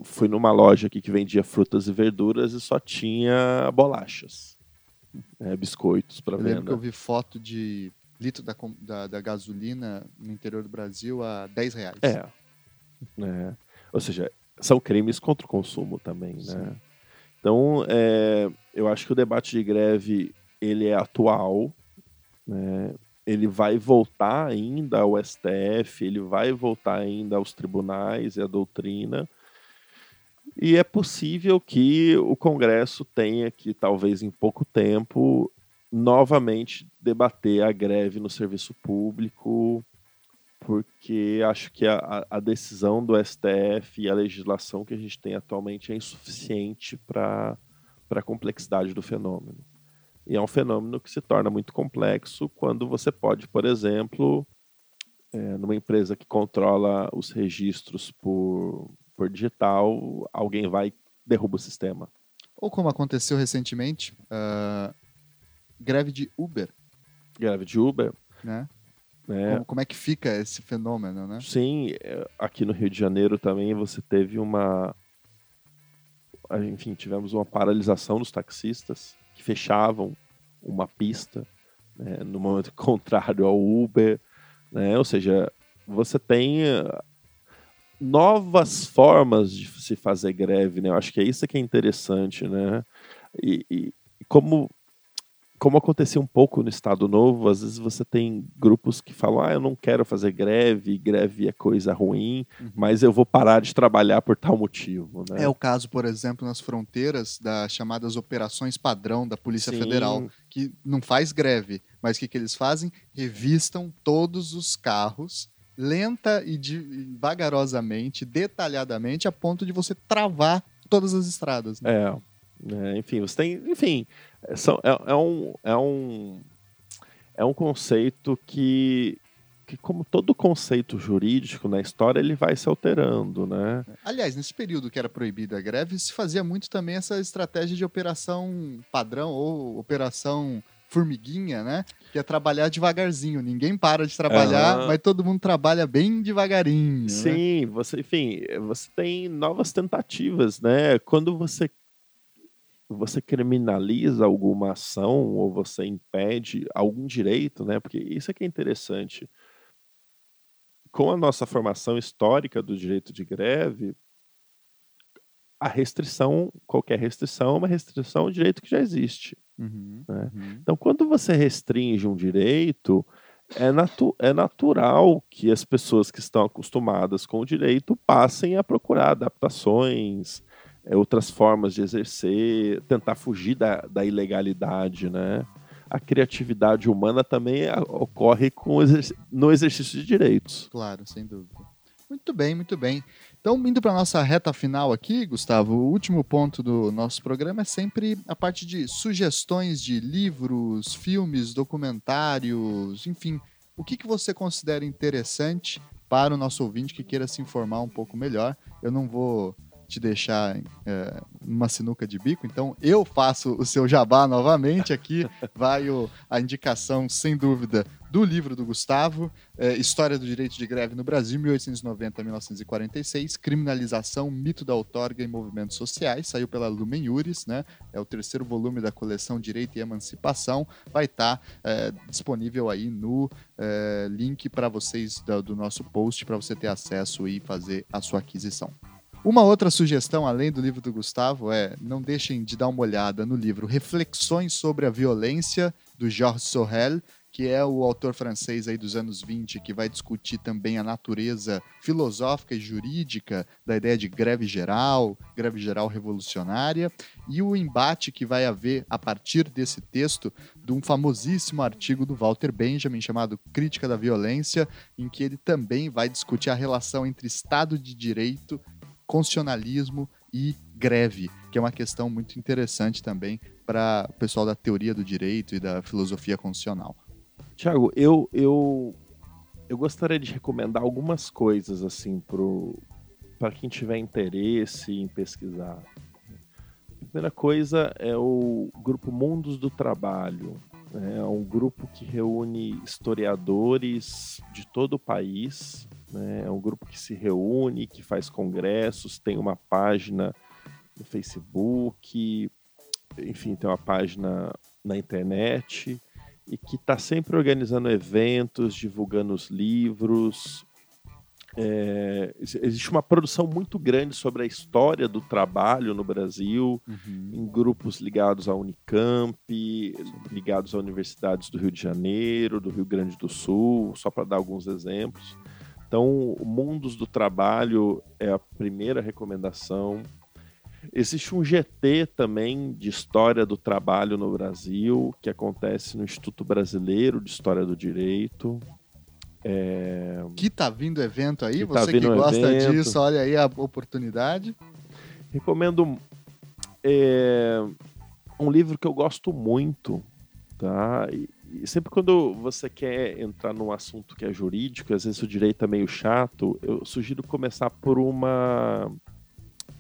fui numa loja aqui que vendia frutas e verduras e só tinha bolachas, é, biscoitos para venda. Lembro que eu vi foto de litro da, da, da, gasolina no interior do Brasil a 10 reais. É. é. Ou seja, são crimes contra o consumo também, né? Então, é, eu acho que o debate de greve ele é atual, né? ele vai voltar ainda ao STF, ele vai voltar ainda aos tribunais e à doutrina. E é possível que o Congresso tenha que, talvez em pouco tempo, novamente debater a greve no serviço público, porque acho que a, a decisão do STF e a legislação que a gente tem atualmente é insuficiente para a complexidade do fenômeno. E é um fenômeno que se torna muito complexo quando você pode, por exemplo, é, numa empresa que controla os registros por, por digital, alguém vai e derruba o sistema. Ou como aconteceu recentemente, uh, greve de Uber. Greve de Uber. Né? É. Como, como, é que fica esse fenômeno, né? Sim, é, aqui no Rio de Janeiro também você teve uma. Enfim, tivemos uma paralisação dos taxistas que fechavam uma pista, né, no momento contrário ao Uber, né, ou seja, você tem eh, novas formas de se fazer greve, né? Eu acho que é isso que é interessante, né? E, e como como acontecia um pouco no Estado Novo, às vezes você tem grupos que falam: ah, eu não quero fazer greve, greve é coisa ruim, uhum. mas eu vou parar de trabalhar por tal motivo. Né? É o caso, por exemplo, nas fronteiras das chamadas operações padrão da Polícia Sim. Federal, que não faz greve, mas o que, que eles fazem? Revistam todos os carros lenta e vagarosamente, detalhadamente, a ponto de você travar todas as estradas. Né? É. É, enfim, você tem. Enfim, são, é, é, um, é, um, é um conceito que, que, como todo conceito jurídico na história, ele vai se alterando, né? Aliás, nesse período que era proibida a greve, se fazia muito também essa estratégia de operação padrão ou operação formiguinha, né? Que é trabalhar devagarzinho. Ninguém para de trabalhar, uhum. mas todo mundo trabalha bem devagarinho. Né? Sim, né? você, enfim, você tem novas tentativas, né? Quando você você criminaliza alguma ação ou você impede algum direito, né? Porque isso é que é interessante. com a nossa formação histórica do direito de greve, a restrição, qualquer restrição, é uma restrição ao direito que já existe. Uhum, né? uhum. Então, quando você restringe um direito, é, natu é natural que as pessoas que estão acostumadas com o direito passem a procurar adaptações, é, outras formas de exercer, tentar fugir da, da ilegalidade, né? A criatividade humana também ocorre com no exercício de direitos. Claro, sem dúvida. Muito bem, muito bem. Então, indo para a nossa reta final aqui, Gustavo, o último ponto do nosso programa é sempre a parte de sugestões de livros, filmes, documentários, enfim. O que, que você considera interessante para o nosso ouvinte que queira se informar um pouco melhor? Eu não vou te deixar é, numa sinuca de bico, então eu faço o seu jabá novamente. Aqui vai o, a indicação, sem dúvida, do livro do Gustavo, é, História do Direito de Greve no Brasil, 1890-1946, Criminalização, Mito da Outorga e Movimentos Sociais, saiu pela Lumen Iuris, né? é o terceiro volume da coleção Direito e Emancipação, vai estar tá, é, disponível aí no é, link para vocês do, do nosso post, para você ter acesso e fazer a sua aquisição. Uma outra sugestão, além do livro do Gustavo, é não deixem de dar uma olhada no livro Reflexões sobre a Violência, do Georges Sorel, que é o autor francês aí dos anos 20, que vai discutir também a natureza filosófica e jurídica da ideia de greve geral, greve geral revolucionária, e o embate que vai haver a partir desse texto de um famosíssimo artigo do Walter Benjamin chamado Crítica da Violência, em que ele também vai discutir a relação entre Estado de Direito constitucionalismo e greve, que é uma questão muito interessante também para o pessoal da teoria do direito e da filosofia constitucional. Tiago, eu, eu, eu gostaria de recomendar algumas coisas assim para quem tiver interesse em pesquisar. A primeira coisa é o grupo Mundos do Trabalho. Né? É um grupo que reúne historiadores de todo o país né? É um grupo que se reúne, que faz congressos, tem uma página no Facebook, enfim, tem uma página na internet e que está sempre organizando eventos, divulgando os livros. É, existe uma produção muito grande sobre a história do trabalho no Brasil, uhum. em grupos ligados à Unicamp, ligados a universidades do Rio de Janeiro, do Rio Grande do Sul, só para dar alguns exemplos. Então, Mundos do Trabalho é a primeira recomendação. Existe um GT também de História do Trabalho no Brasil, que acontece no Instituto Brasileiro de História do Direito. É... Que tá vindo evento aí, que tá você tá que gosta evento. disso, olha aí a oportunidade. Recomendo é, um livro que eu gosto muito, tá? E, sempre quando você quer entrar num assunto que é jurídico, às vezes o direito é meio chato, eu sugiro começar por uma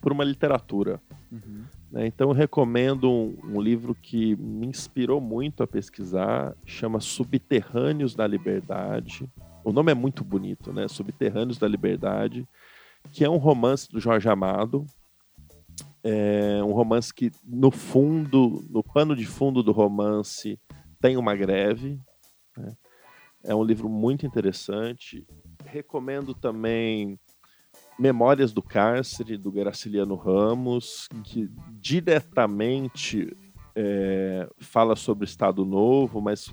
por uma literatura. Uhum. Né? Então eu recomendo um, um, livro que me inspirou muito a pesquisar, chama Subterrâneos da Liberdade. O nome é muito bonito, né? Subterrâneos da Liberdade, que é um romance do Jorge Amado. É um romance que, no fundo, no pano de fundo do romance, tem uma greve. Né? É um livro muito interessante. Recomendo também Memórias do Cárcere, do Graciliano Ramos, que diretamente é, fala sobre Estado Novo, mas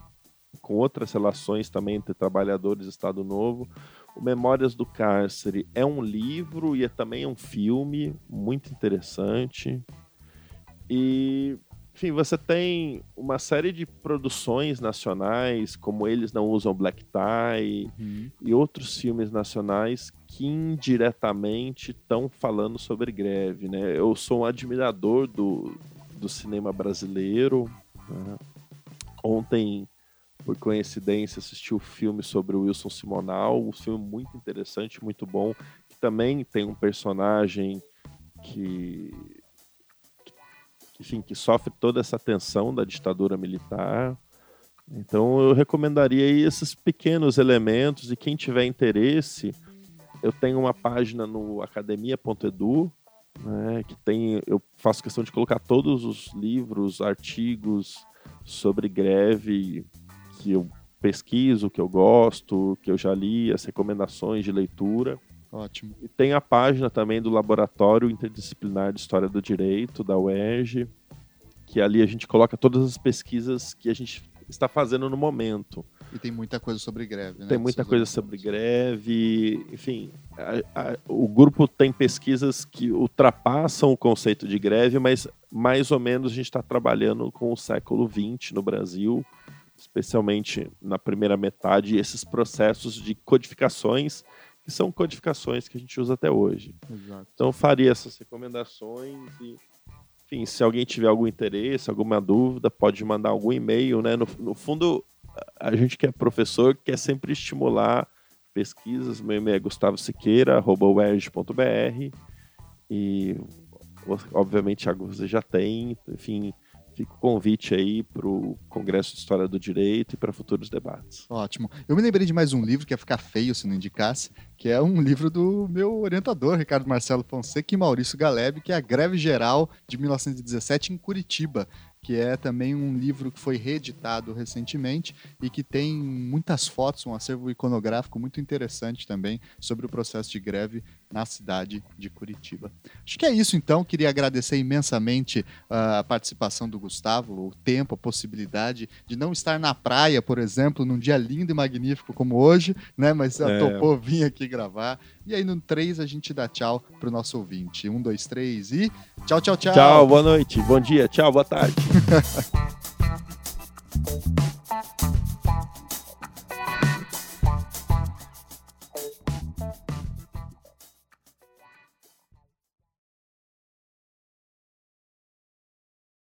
com outras relações também entre trabalhadores e Estado Novo. O Memórias do Cárcere é um livro e é também um filme muito interessante. E enfim, você tem uma série de produções nacionais, como Eles Não Usam Black Tie, uhum. e outros filmes nacionais que indiretamente estão falando sobre greve. Né? Eu sou um admirador do, do cinema brasileiro. Né? Ontem, por coincidência, assisti o um filme sobre o Wilson Simonal, um filme muito interessante, muito bom, que também tem um personagem que enfim, que sofre toda essa tensão da ditadura militar. Então eu recomendaria esses pequenos elementos e quem tiver interesse, eu tenho uma página no academia.edu, né, que tem, eu faço questão de colocar todos os livros, artigos sobre greve que eu pesquiso, que eu gosto, que eu já li, as recomendações de leitura. Ótimo. E tem a página também do Laboratório Interdisciplinar de História do Direito, da UERJ, que ali a gente coloca todas as pesquisas que a gente está fazendo no momento. E tem muita coisa sobre greve, né? Tem muita coisa sobre greve, enfim. A, a, o grupo tem pesquisas que ultrapassam o conceito de greve, mas mais ou menos a gente está trabalhando com o século XX no Brasil, especialmente na primeira metade, esses processos de codificações, que são codificações que a gente usa até hoje. Exato. Então faria essas recomendações e enfim, se alguém tiver algum interesse, alguma dúvida, pode mandar algum e-mail, né? No, no fundo, a gente que é professor quer sempre estimular pesquisas. Meu e-mail é gustavosiqueira.br e obviamente, Thiago, você já tem, enfim, Fica o convite aí para o Congresso de História do Direito e para futuros debates. Ótimo. Eu me lembrei de mais um livro que ia ficar feio se não indicasse, que é um livro do meu orientador, Ricardo Marcelo Fonseca e Maurício Galeb, que é a Greve Geral de 1917 em Curitiba que é também um livro que foi reeditado recentemente e que tem muitas fotos, um acervo iconográfico muito interessante também sobre o processo de greve na cidade de Curitiba. Acho que é isso então, queria agradecer imensamente ah, a participação do Gustavo, o tempo, a possibilidade de não estar na praia, por exemplo, num dia lindo e magnífico como hoje, né, mas é. topou vir aqui gravar. E aí no 3 a gente dá tchau pro nosso ouvinte. Um, dois, três e tchau, tchau, tchau. Tchau, boa noite, bom dia, tchau, boa tarde. Thank you.